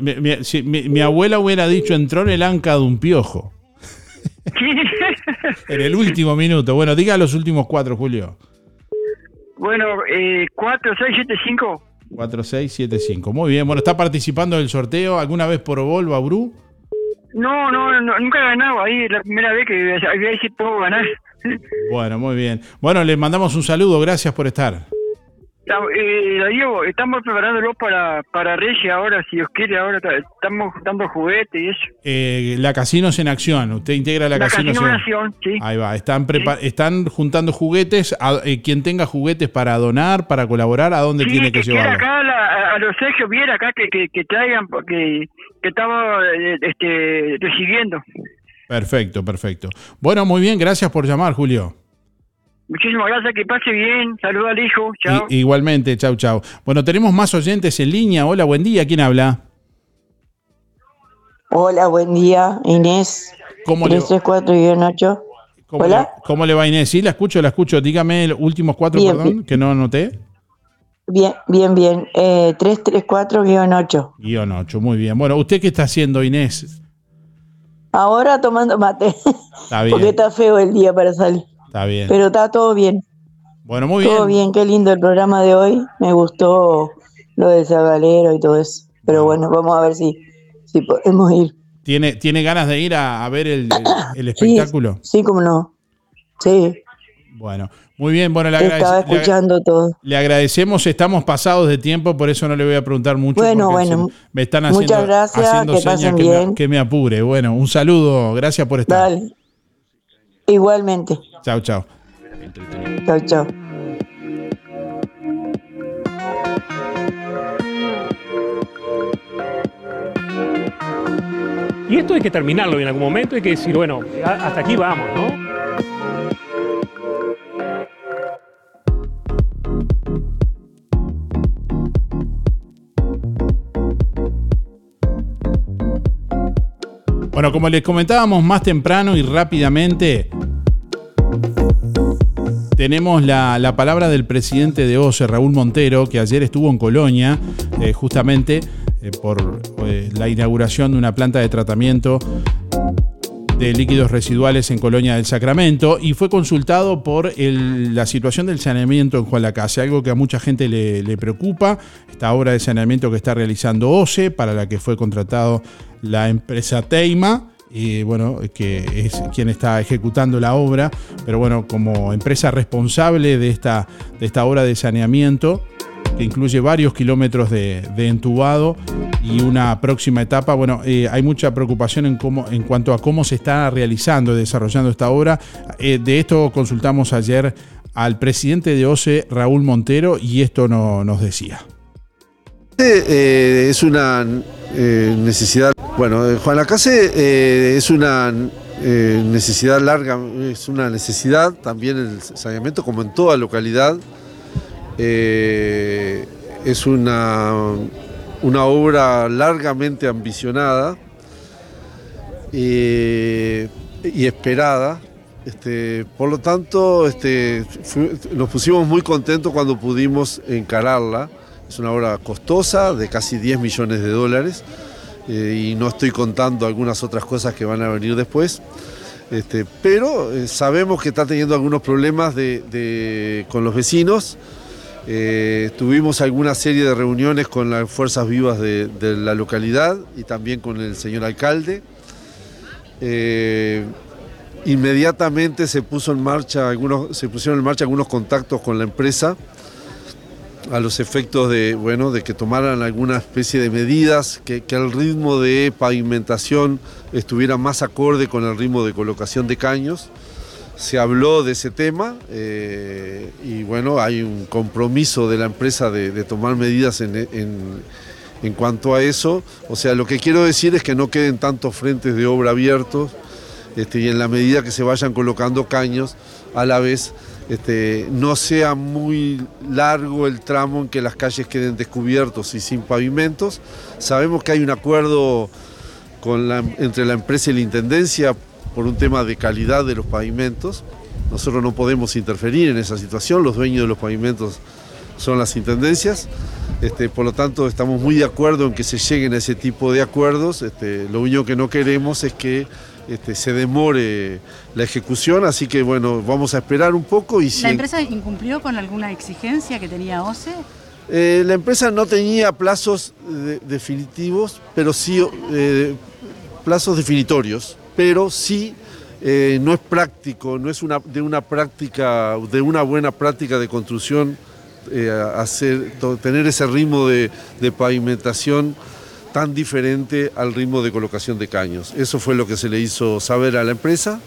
Mi, mi- si- mi- mi abuela hubiera dicho, entró en el anca de un piojo. En el último minuto. Bueno, diga los últimos cuatro, Julio. bueno, eh, 4, 6, 7, 5. 4675. Muy bien. Bueno, ¿está participando del sorteo alguna vez por Volvo Abrú? No, no, no, nunca he ganado ahí, es la primera vez que a ver si puedo ganar. Bueno, muy bien. Bueno, le mandamos un saludo. Gracias por estar. Eh, Diego, estamos preparándolo para, para Reyes ahora, si Dios quiere, ahora ta- estamos juntando juguetes y eso. Eh, la Casinos en Acción. Usted integra la, La Casinos Casino en Nación, sí. Ahí va. Están, prepa- están juntando juguetes. A- eh, quien tenga juguetes para donar, para colaborar, ¿a dónde Sí, tiene que, que llevarlo? acá la- a, los Sergio Viera acá que, que, que traigan, porque que estamos eh, este, recibiendo. Perfecto, perfecto. Bueno, muy bien. Gracias por llamar, Julio. Muchísimas gracias, que pase bien. Saluda al hijo. Chao. I- igualmente, chau, chau. Bueno, tenemos más oyentes en línea. Hola, buen día. ¿Quién habla? Hola, buen día, Inés. ¿Cómo le- 334-8. ¿Cómo, Hola. le, ¿Cómo le va Inés? Sí, la escucho, la escucho. Dígame los últimos cuatro, Bien, perdón, bien. que no anoté. Bien, bien, bien. Eh, 334-8. Guión 8, muy bien. Bueno, ¿usted qué está haciendo, Inés? Ahora tomando mate. Está bien, Porque está feo el día para salir. Está bien. Pero está todo bien. Bueno, muy todo bien. bien, qué lindo el programa de hoy. Me gustó lo del sabalero y todo eso. Pero bueno, vamos a ver si, si podemos ir. ¿Tiene, ¿Tiene ganas de ir a, a ver el, el- el Sí, espectáculo? Sí, como no. Sí, Bueno, muy bien. Bueno, le, estaba agradece- le- escuchando todo. le agradecemos. Estamos pasados de tiempo, por eso no le voy a preguntar mucho. Bueno, bueno. me están haciendo, Muchas gracias, haciendo que señas pasen que, bien. Me, que me apure. Bueno, un saludo. Gracias por estar. Dale. Igualmente. Chao, chao. Chao, chao. Y esto hay que terminarlo en algún momento hay que decir, bueno, hasta aquí vamos, ¿no? Bueno, como les comentábamos más temprano y rápidamente, tenemos la, la palabra del presidente de OCE, Raúl Montero, que ayer estuvo en Colonia, eh, justamente eh, por eh, la inauguración de una planta de tratamiento de líquidos residuales en Colonia del Sacramento y fue consultado por la situación del saneamiento en Juan Lacase, algo que a mucha gente le, le preocupa, esta obra de saneamiento que está realizando OCE, para la que fue contratado la empresa Teima, bueno, que es quien está ejecutando la obra, pero bueno, como empresa responsable de esta, de esta obra de saneamiento, que incluye varios kilómetros de, de entubado y una próxima etapa. Bueno, eh, hay mucha preocupación en, cómo, en cuanto a cómo se está realizando y desarrollando esta obra. Eh, de esto consultamos ayer al presidente de OCE, Raúl Montero, y esto no- nos decía. Eh, es una eh, necesidad, bueno, eh, Juan Lacase eh, es una necesidad larga, es una necesidad también el saneamiento como en toda localidad. Es una, una obra largamente ambicionada y esperada. Este, por lo tanto, este, nos pusimos muy contentos cuando pudimos encararla. Es una obra costosa, de casi 10 millones de dólares, eh, y no estoy contando algunas otras cosas que van a venir después. Este, pero eh, sabemos que está teniendo algunos problemas con los vecinos. Eh, tuvimos alguna serie de reuniones con las fuerzas vivas de, de la localidad y también con el señor alcalde. Inmediatamente se, puso en marcha algunos, se pusieron en marcha algunos contactos con la empresa a los efectos de, bueno, de que tomaran alguna especie de medidas, que, que el ritmo de pavimentación estuviera más acorde con el ritmo de colocación de caños. Se habló de ese tema eh, y bueno, hay un compromiso de la empresa de, tomar medidas en, en- en cuanto a eso. O sea, lo que quiero decir es que no queden tantos frentes de obra abiertos este, y en la medida que se vayan colocando caños, a la vez este, no sea muy largo el tramo en que las calles queden descubiertos y sin pavimentos. Sabemos que hay un acuerdo entre la empresa y la Intendencia por un tema de calidad de los pavimentos. Nosotros no podemos interferir en esa situación, los dueños de los pavimentos son las intendencias. Este, por lo tanto, estamos muy de acuerdo en que se lleguen a ese tipo de acuerdos. Este, lo único que no queremos es que este, se demore la ejecución, así que bueno, vamos a esperar un poco y si ¿La empresa incumplió con alguna exigencia que tenía OCE? Eh, la empresa no tenía plazos de- definitivos, pero sí eh, plazos definitorios, pero sí eh, no es práctico, no es una, de una práctica, de una buena práctica de construcción hacer, tener ese ritmo de, de pavimentación tan diferente al ritmo de colocación de caños. Eso fue lo que se le hizo saber a la empresa.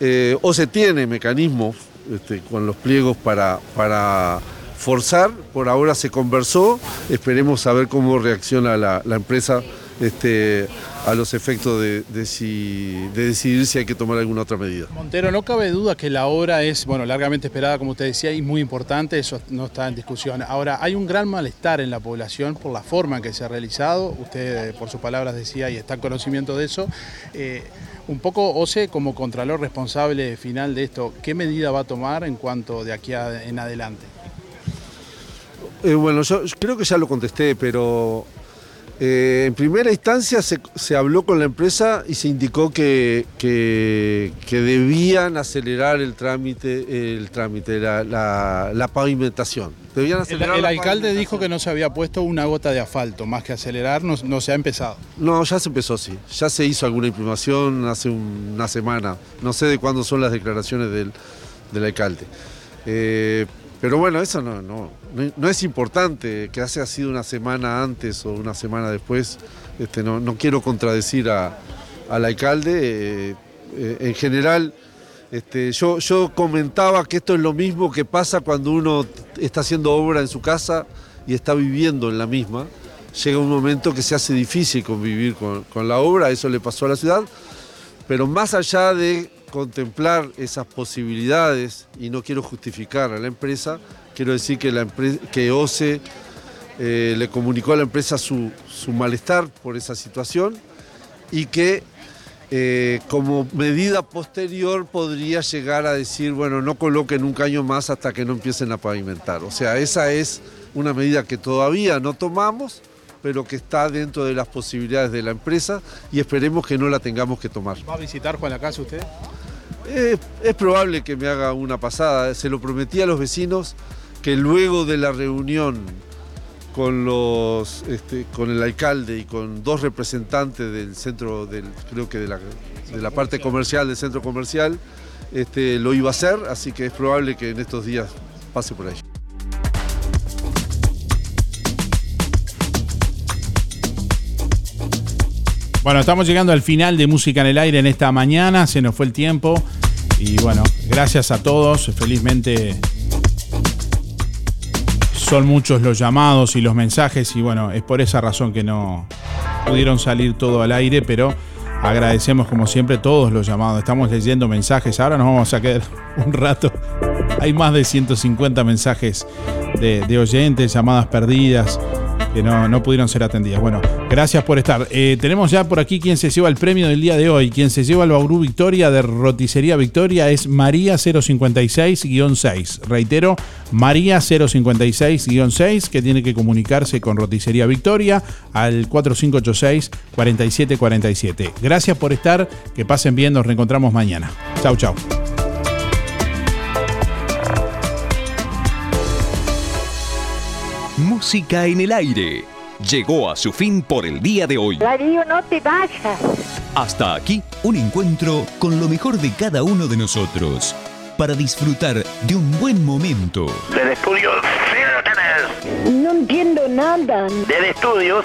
Eh, o se tiene mecanismos este, con los pliegos para, para forzar, por ahora se conversó, esperemos saber cómo reacciona la, la empresa este, a los efectos de, de si- de decidir si hay que tomar alguna otra medida. Montero, no cabe duda que la obra es, bueno, largamente esperada, como usted decía, y muy importante, eso no está en discusión. Ahora, hay un gran malestar en la población por la forma en que se ha realizado, usted eh, por sus palabras decía y está en conocimiento de eso. Eh, un poco, OCE, como contralor responsable final de esto, ¿qué medida va a tomar en cuanto de aquí a- en adelante? Eh, bueno, yo, yo creo que ya lo contesté, pero eh, en primera instancia se, se habló con la empresa y se indicó que, que- que debían acelerar el trámite, el trámite, la, la- la pavimentación. Debían El, acelerar el la alcalde dijo que no se había puesto una gota de asfalto, más que acelerar, no, no se ha empezado. No, ya se empezó, sí. Ya se hizo alguna imprimación hace un- una semana. No sé de cuándo son las declaraciones del, del alcalde. Eh, pero bueno, eso no, no, no, es importante que haya sido una semana antes o una semana después. Este, no, quiero contradecir a- al alcalde. eh, eh, en general, este, yo, yo comentaba que esto es lo mismo que pasa cuando uno está haciendo obra en su casa y está viviendo en la misma. Llega un momento que se hace difícil convivir con, con la obra, eso le pasó a la ciudad, pero más allá de contemplar esas posibilidades, y no quiero justificar a la empresa, quiero decir que, la que OCE eh, le comunicó a la empresa su, su malestar por esa situación y que eh, como medida posterior podría llegar a decir, bueno, no coloquen un caño más hasta que no empiecen a pavimentar. O sea, esa es una medida que todavía no tomamos, pero que está dentro de las posibilidades de la empresa y esperemos que no la tengamos que tomar. ¿Va a visitar Juan la Casa usted? Eh, es probable que me haga una pasada, se lo prometí a los vecinos que luego de la reunión con los este, con el alcalde y con dos representantes del centro del creo que de la, de la parte comercial del centro comercial este, lo iba a hacer así que es probable que en estos días pase por ahí. Bueno, estamos llegando al final de Música en el Aire en esta mañana, se nos fue el tiempo y bueno, gracias a todos, felizmente son muchos los llamados y los mensajes y bueno, es por esa razón que no pudieron salir todo al aire, pero agradecemos como siempre todos los llamados, estamos leyendo mensajes, ahora nos vamos a quedar un rato, hay más de 150 mensajes de, de oyentes, llamadas perdidas que no, no pudieron ser atendidas. Bueno, gracias por estar. Eh, tenemos ya por aquí quien se lleva el premio del día de hoy. Quien se lleva el Bauru Victoria de Roticería Victoria es María 056-6. Reitero, María 056-6, que tiene que comunicarse con Roticería Victoria al 4586-4747. Gracias por estar, que pasen bien, nos reencontramos mañana. Chau, chau. Música en el aire. Llegó a su fin por el día de hoy. Darío, no te vayas. Hasta aquí un encuentro con lo mejor de cada uno de nosotros para disfrutar de un buen momento. Del estudio sigan ustedes. No entiendo nada. Del estudios